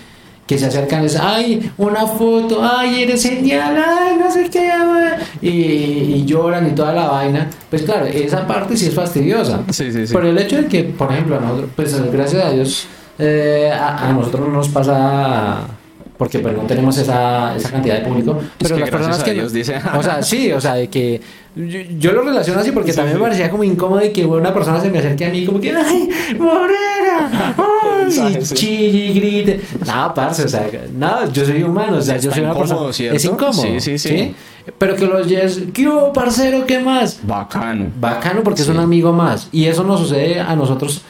que se acercan es, ay, una foto, ay, eres genial, ay, no sé qué, ay", y, y lloran y toda la vaina, pues claro, esa parte sí es fastidiosa. Sí, sí, sí. Pero el hecho de que, por ejemplo, a nosotros, pues gracias a Dios, eh, a, a nosotros no nos pasa porque pues no tenemos esa, esa cantidad de público, pero que las personas que Dios, dice. o sea, sí, o sea, de que yo, yo lo relaciono así porque también me parecía como incómodo que una persona se me acerque a mí como que ay, Morera, ay, y sí. chille y grite. No, parce, o sea, no, yo soy humano, o sea, yo soy una incómodo, persona ¿cierto? es incómodo. Sí, sí, sí. Pero que los lleves, ¿qué hubo, parcero? ¿Qué más? Bacano. Bacano porque es Sí. un amigo más. Y eso nos sucede a nosotros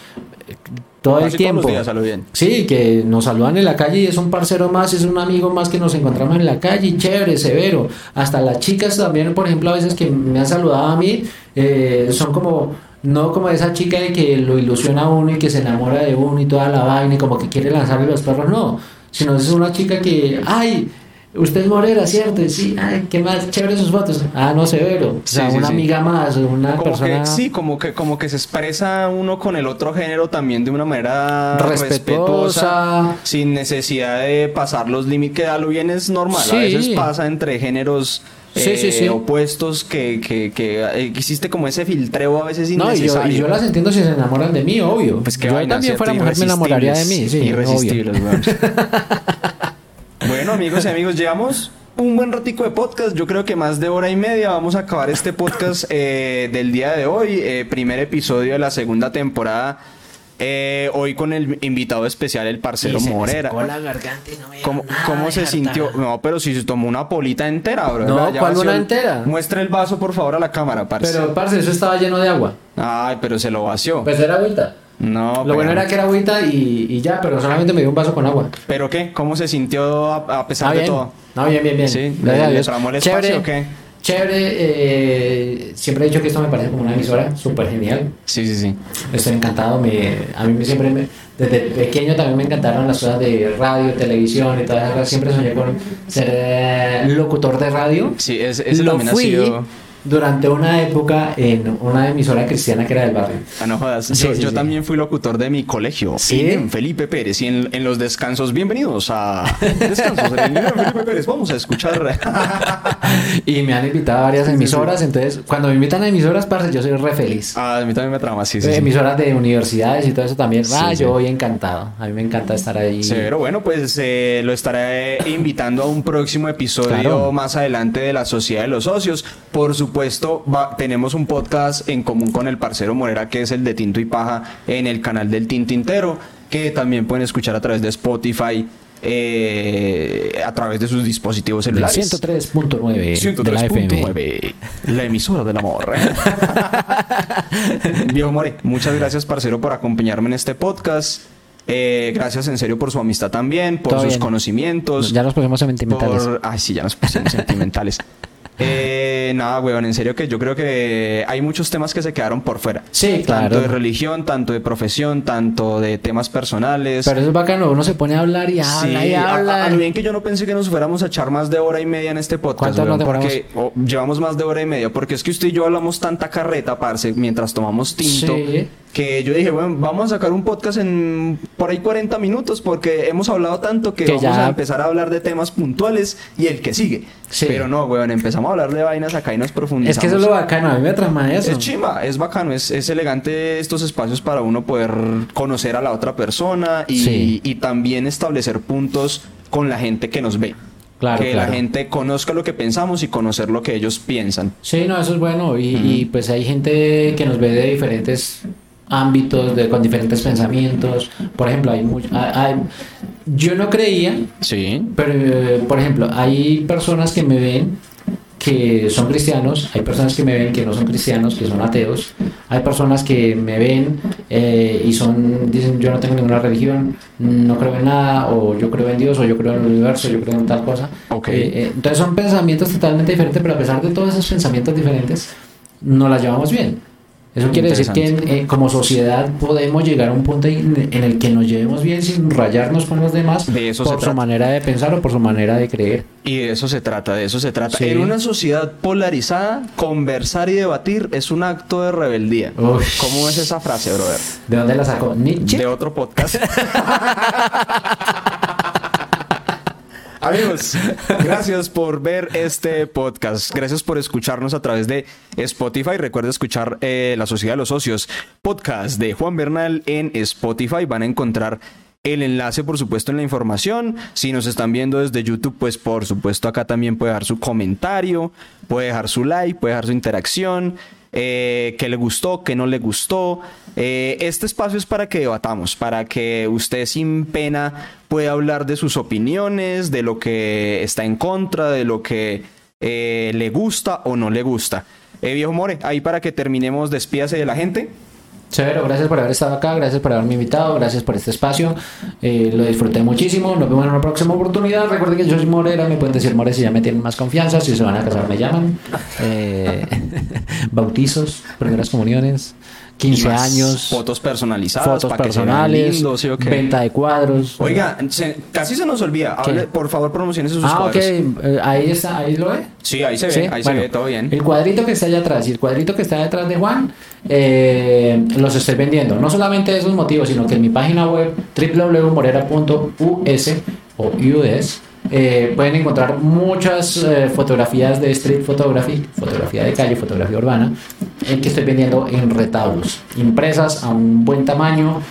todo Casi el todos tiempo. los días, a lo bien. Sí, que nos saludan en la calle y es un parcero más, es un amigo más que nos encontramos en la calle, chévere, severo. Hasta las chicas también, por ejemplo, a veces que me han saludado a mí, eh, son como, no como esa chica de que lo ilusiona a uno y que se enamora de uno y toda la vaina y como que quiere lanzarle los perros, no. Sino es una chica que, ay, Usted es Morera, ¿cierto? Y Sí, ay, qué más, chévere sus fotos. Ah, no, severo. O sea, Sí, sí, una sí. amiga más, una Como persona. que, sí, como que, como que se expresa uno con el otro género también de una manera Respetuosa. sin necesidad de pasar los límites, que a lo bien es normal. Sí. A veces pasa entre géneros Sí, eh, sí, sí. opuestos que, que, que eh, existe como ese filtreo a veces No, y yo, innecesario. y yo las entiendo si se enamoran de mí, obvio. Pues qué yo vaina, también fuera mujer me enamoraría de mí, sí. Irresistibles, amigos y amigos, llevamos un buen ratico de podcast. Yo creo que más de hora y media vamos a acabar este podcast eh, del día de hoy. eh, primer episodio de la segunda temporada. Eh, hoy con el invitado especial, el parcero Y se Morera. secó la garganta y no me ¿Cómo, se sintió? No, pero si se tomó una polita entera, bro. No, ¿cuál una el- entera? Muestre el vaso, por favor, a la cámara, parce. Pero, parce, eso estaba lleno de agua. Ay, pero se lo vació. Pues era agüita. No, Lo pero- bueno era que era agüita y, y ya, pero solamente me dio un vaso con agua. ¿Pero qué? ¿Cómo se sintió a, a pesar Ah, de todo? No, bien, bien, bien. Sí, ¿le- le tramó el espacio o qué? Chévere, eh, siempre he dicho que esto me parece como una emisora súper genial. Sí, sí, sí. Estoy encantado. Me, a mí me siempre, me- desde pequeño también me encantaron las cosas de radio, televisión y todas esas cosas. Siempre soñé con ser eh, locutor de radio. Sí, es- ese Lo también ha fui sido- durante una época en una emisora cristiana que era del barrio. Ah, no jodas. Sí, yo sí, yo sí. también fui locutor de mi colegio. ¿Sí? En Felipe Pérez. Y en, en los descansos, bienvenidos a Descansos en el Felipe Pérez. Vamos a escuchar. Y me han invitado a varias emisoras, entonces cuando me invitan a emisoras, parce, yo soy re feliz. Ah, a mí también me trama, sí, sí. Emisoras de universidades y todo eso también. ah, yo voy encantado. A mí me encanta estar ahí. Pero bueno, pues eh, lo estaré invitando a un próximo episodio Claro. más adelante de la Sociedad de los Socios. Por supuesto, va- tenemos un podcast en común con el parcero Morera, que es el de Tinto y Paja, en el canal del Tintintero, que también pueden escuchar a través de Spotify, eh, a través de sus dispositivos La celulares. 103.9 de la FM. 103.9, la emisora del amor. Viejo More, muchas gracias, parcero, por acompañarme en este podcast. Eh, gracias en serio por su amistad también, por Todo sus bien. conocimientos. Ya nos pusimos sentimentales. por- Ay, sí, ya nos pusimos sentimentales. Eh, nada, weón, en serio que yo creo que hay muchos temas que se quedaron por fuera. Sí, Tanto claro. de religión, tanto de profesión, tanto de temas personales. Pero eso es bacano, uno se pone a hablar y habla Sí, y a, habla. a- a lo bien que yo no pensé que nos fuéramos a echar más de hora y media en este podcast. ¿Cuánto nos weón, demoramos? porque oh, llevamos más de hora y media, porque es que usted y yo hablamos tanta carreta, parce, mientras tomamos tinto, Sí. Que yo dije, bueno, vamos a sacar un podcast en por ahí 40 minutos, porque hemos hablado tanto que, Que vamos ya- a empezar a hablar de temas puntuales y el que sigue. Sí. Pero no, weón, empezamos a hablar de vainas acá y nos profundizamos. Es que eso es lo bacano, a mí me trama eso. Es chimba, es bacano, es, es elegante estos espacios para uno poder conocer a la otra persona y, Sí. y también establecer puntos con la gente que nos ve. Claro, que claro. la gente conozca lo que pensamos y conocer lo que ellos piensan. Sí, no, eso es bueno. Y, y, pues hay gente que nos ve de diferentes ámbitos, de, con diferentes pensamientos. Por ejemplo, hay mucho, hay- yo no creía, Sí. pero eh, por ejemplo, hay personas que me ven que son cristianos, hay personas que me ven que no son cristianos, que son ateos, hay personas que me ven eh, y son, dicen yo no tengo ninguna religión, no creo en nada, o yo creo en Dios, o yo creo en el universo, yo creo en tal cosa. Ok. Eh, eh, entonces son pensamientos totalmente diferentes, pero a pesar de todos esos pensamientos diferentes, no las llevamos bien. Eso quiere decir que eh, como sociedad podemos llegar a un punto en, en el que nos llevemos bien sin rayarnos con los demás De eso por su manera de pensar o por su manera de creer. Y de eso se trata, de eso se trata. Sí. En una sociedad polarizada, conversar y debatir es un acto de rebeldía. Uy. ¿Cómo es esa frase, brother? ¿De dónde la sacó? Nietzsche. de otro podcast. Amigos, gracias por ver este podcast. Gracias por escucharnos a través de Spotify. Recuerda escuchar eh, La Sociedad de los Socios, podcast de Juan Bernal en Spotify. Van a encontrar el enlace, por supuesto, en la información. Si nos están viendo desde YouTube, pues por supuesto acá también puede dejar su comentario, puede dejar su like, puede dejar su interacción eh, le gustó, qué no le gustó. Eh, este espacio es para que debatamos, para que usted sin pena pueda hablar de sus opiniones, de lo que está en contra, de lo que eh, le gusta o no le gusta. Eh, viejo More, ahí para que terminemos, despídase de la gente. Severo, gracias por haber estado acá, gracias por haberme invitado, gracias por este espacio. Eh, lo disfruté muchísimo. Nos vemos en una próxima oportunidad. Recuerden que yo soy Morera, me pueden decir More si ya me tienen más confianza. Si se van a casar, me llaman. Eh, bautizos, primeras comuniones, 15 Y más años, Fotos personalizadas. fotos para que personales, lindos, ¿sí o qué? venta de cuadros. Oiga, se- casi se nos olvida. Hable, por favor, promociones sus Ah, ok, cuadros. eh, ahí está, ahí lo ve. Sí, ahí se ve, Sí, ahí bueno, se ve todo bien. El cuadrito que está allá atrás y el cuadrito que está detrás de Juan eh, los estoy vendiendo. No solamente esos motivos, sino que en mi página web www.morera.us o eh, pueden encontrar muchas eh, fotografías de street photography, fotografía de calle, fotografía urbana, en que estoy vendiendo en retablos, impresas a un buen tamaño.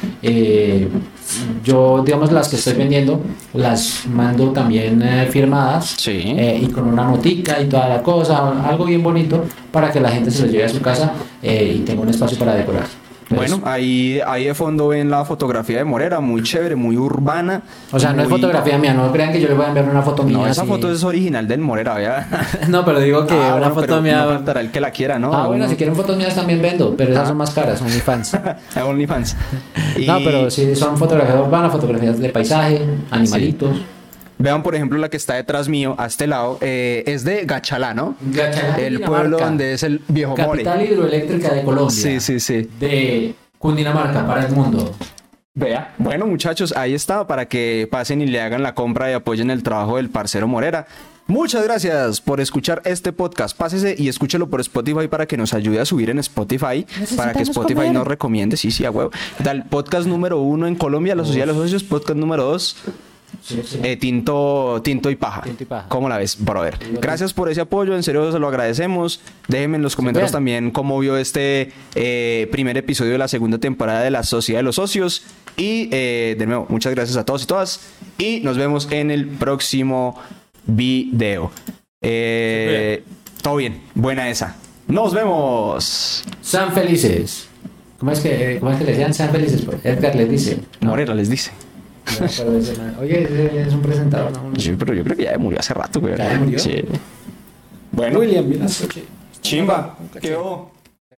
Yo, digamos, las que estoy vendiendo las mando también eh, firmadas Sí. eh, y con una notica y toda la cosa, algo bien bonito para que la gente se lo lleve a su casa eh, y tenga un espacio para decorar. Bueno, ahí, ahí de fondo ven la fotografía de Morera, muy chévere, muy urbana. o sea, no es fotografía mía, no crean que yo les voy a enviar una foto mía. No, esa así. foto es original del Morera, vea. No, pero digo que Ah, una bueno, foto mía. No faltará el que la quiera, ¿no? ah, bueno, si quieren fotos mías también vendo, pero esas son más caras, son mis fans. a OnlyFans. Y No, pero sí son fotografías urbanas, fotografías de paisaje, animalitos. Vean, por ejemplo, la que está detrás mío, a este lado, eh, es de Gachalá, ¿no? Gachalá, El Dinamarca. pueblo donde es el viejo Capital More. hidroeléctrica de Colombia. Sí, sí, sí. De Cundinamarca para el mundo. Vea. Bueno, muchachos, ahí está para que pasen y le hagan la compra y apoyen el trabajo del parcero Morera. Muchas gracias por escuchar este podcast. Pásese y escúchelo por Spotify para que nos ayude a subir en Spotify. Para que Spotify nos recomiende. Sí, sí, a huevo. Tal podcast número uno en Colombia, la Sociedad de los Socios. Podcast número dos, Sí, sí. eh, tinto, tinto y paja. Tinto y paja. ¿Cómo la ves, brother? Gracias por ese apoyo, en serio se lo agradecemos. Déjenme en los comentarios también cómo vio este eh, primer episodio de la segunda temporada de la Sociedad de los Socios. Y eh, de nuevo, muchas gracias a todos y todas. Y nos vemos en el próximo video. Eh, todo bien, buena esa. Nos vemos. Sean felices. ¿Cómo es que, cómo es que le decían sean felices? Pues Edgar les dice. No, Morera les dice. Oye, es un presentador. ¿no? Sí, pero yo creo que ya murió hace rato, güey. ¿Ya murió? Sí. Bueno, William, las Chimba. Quedó.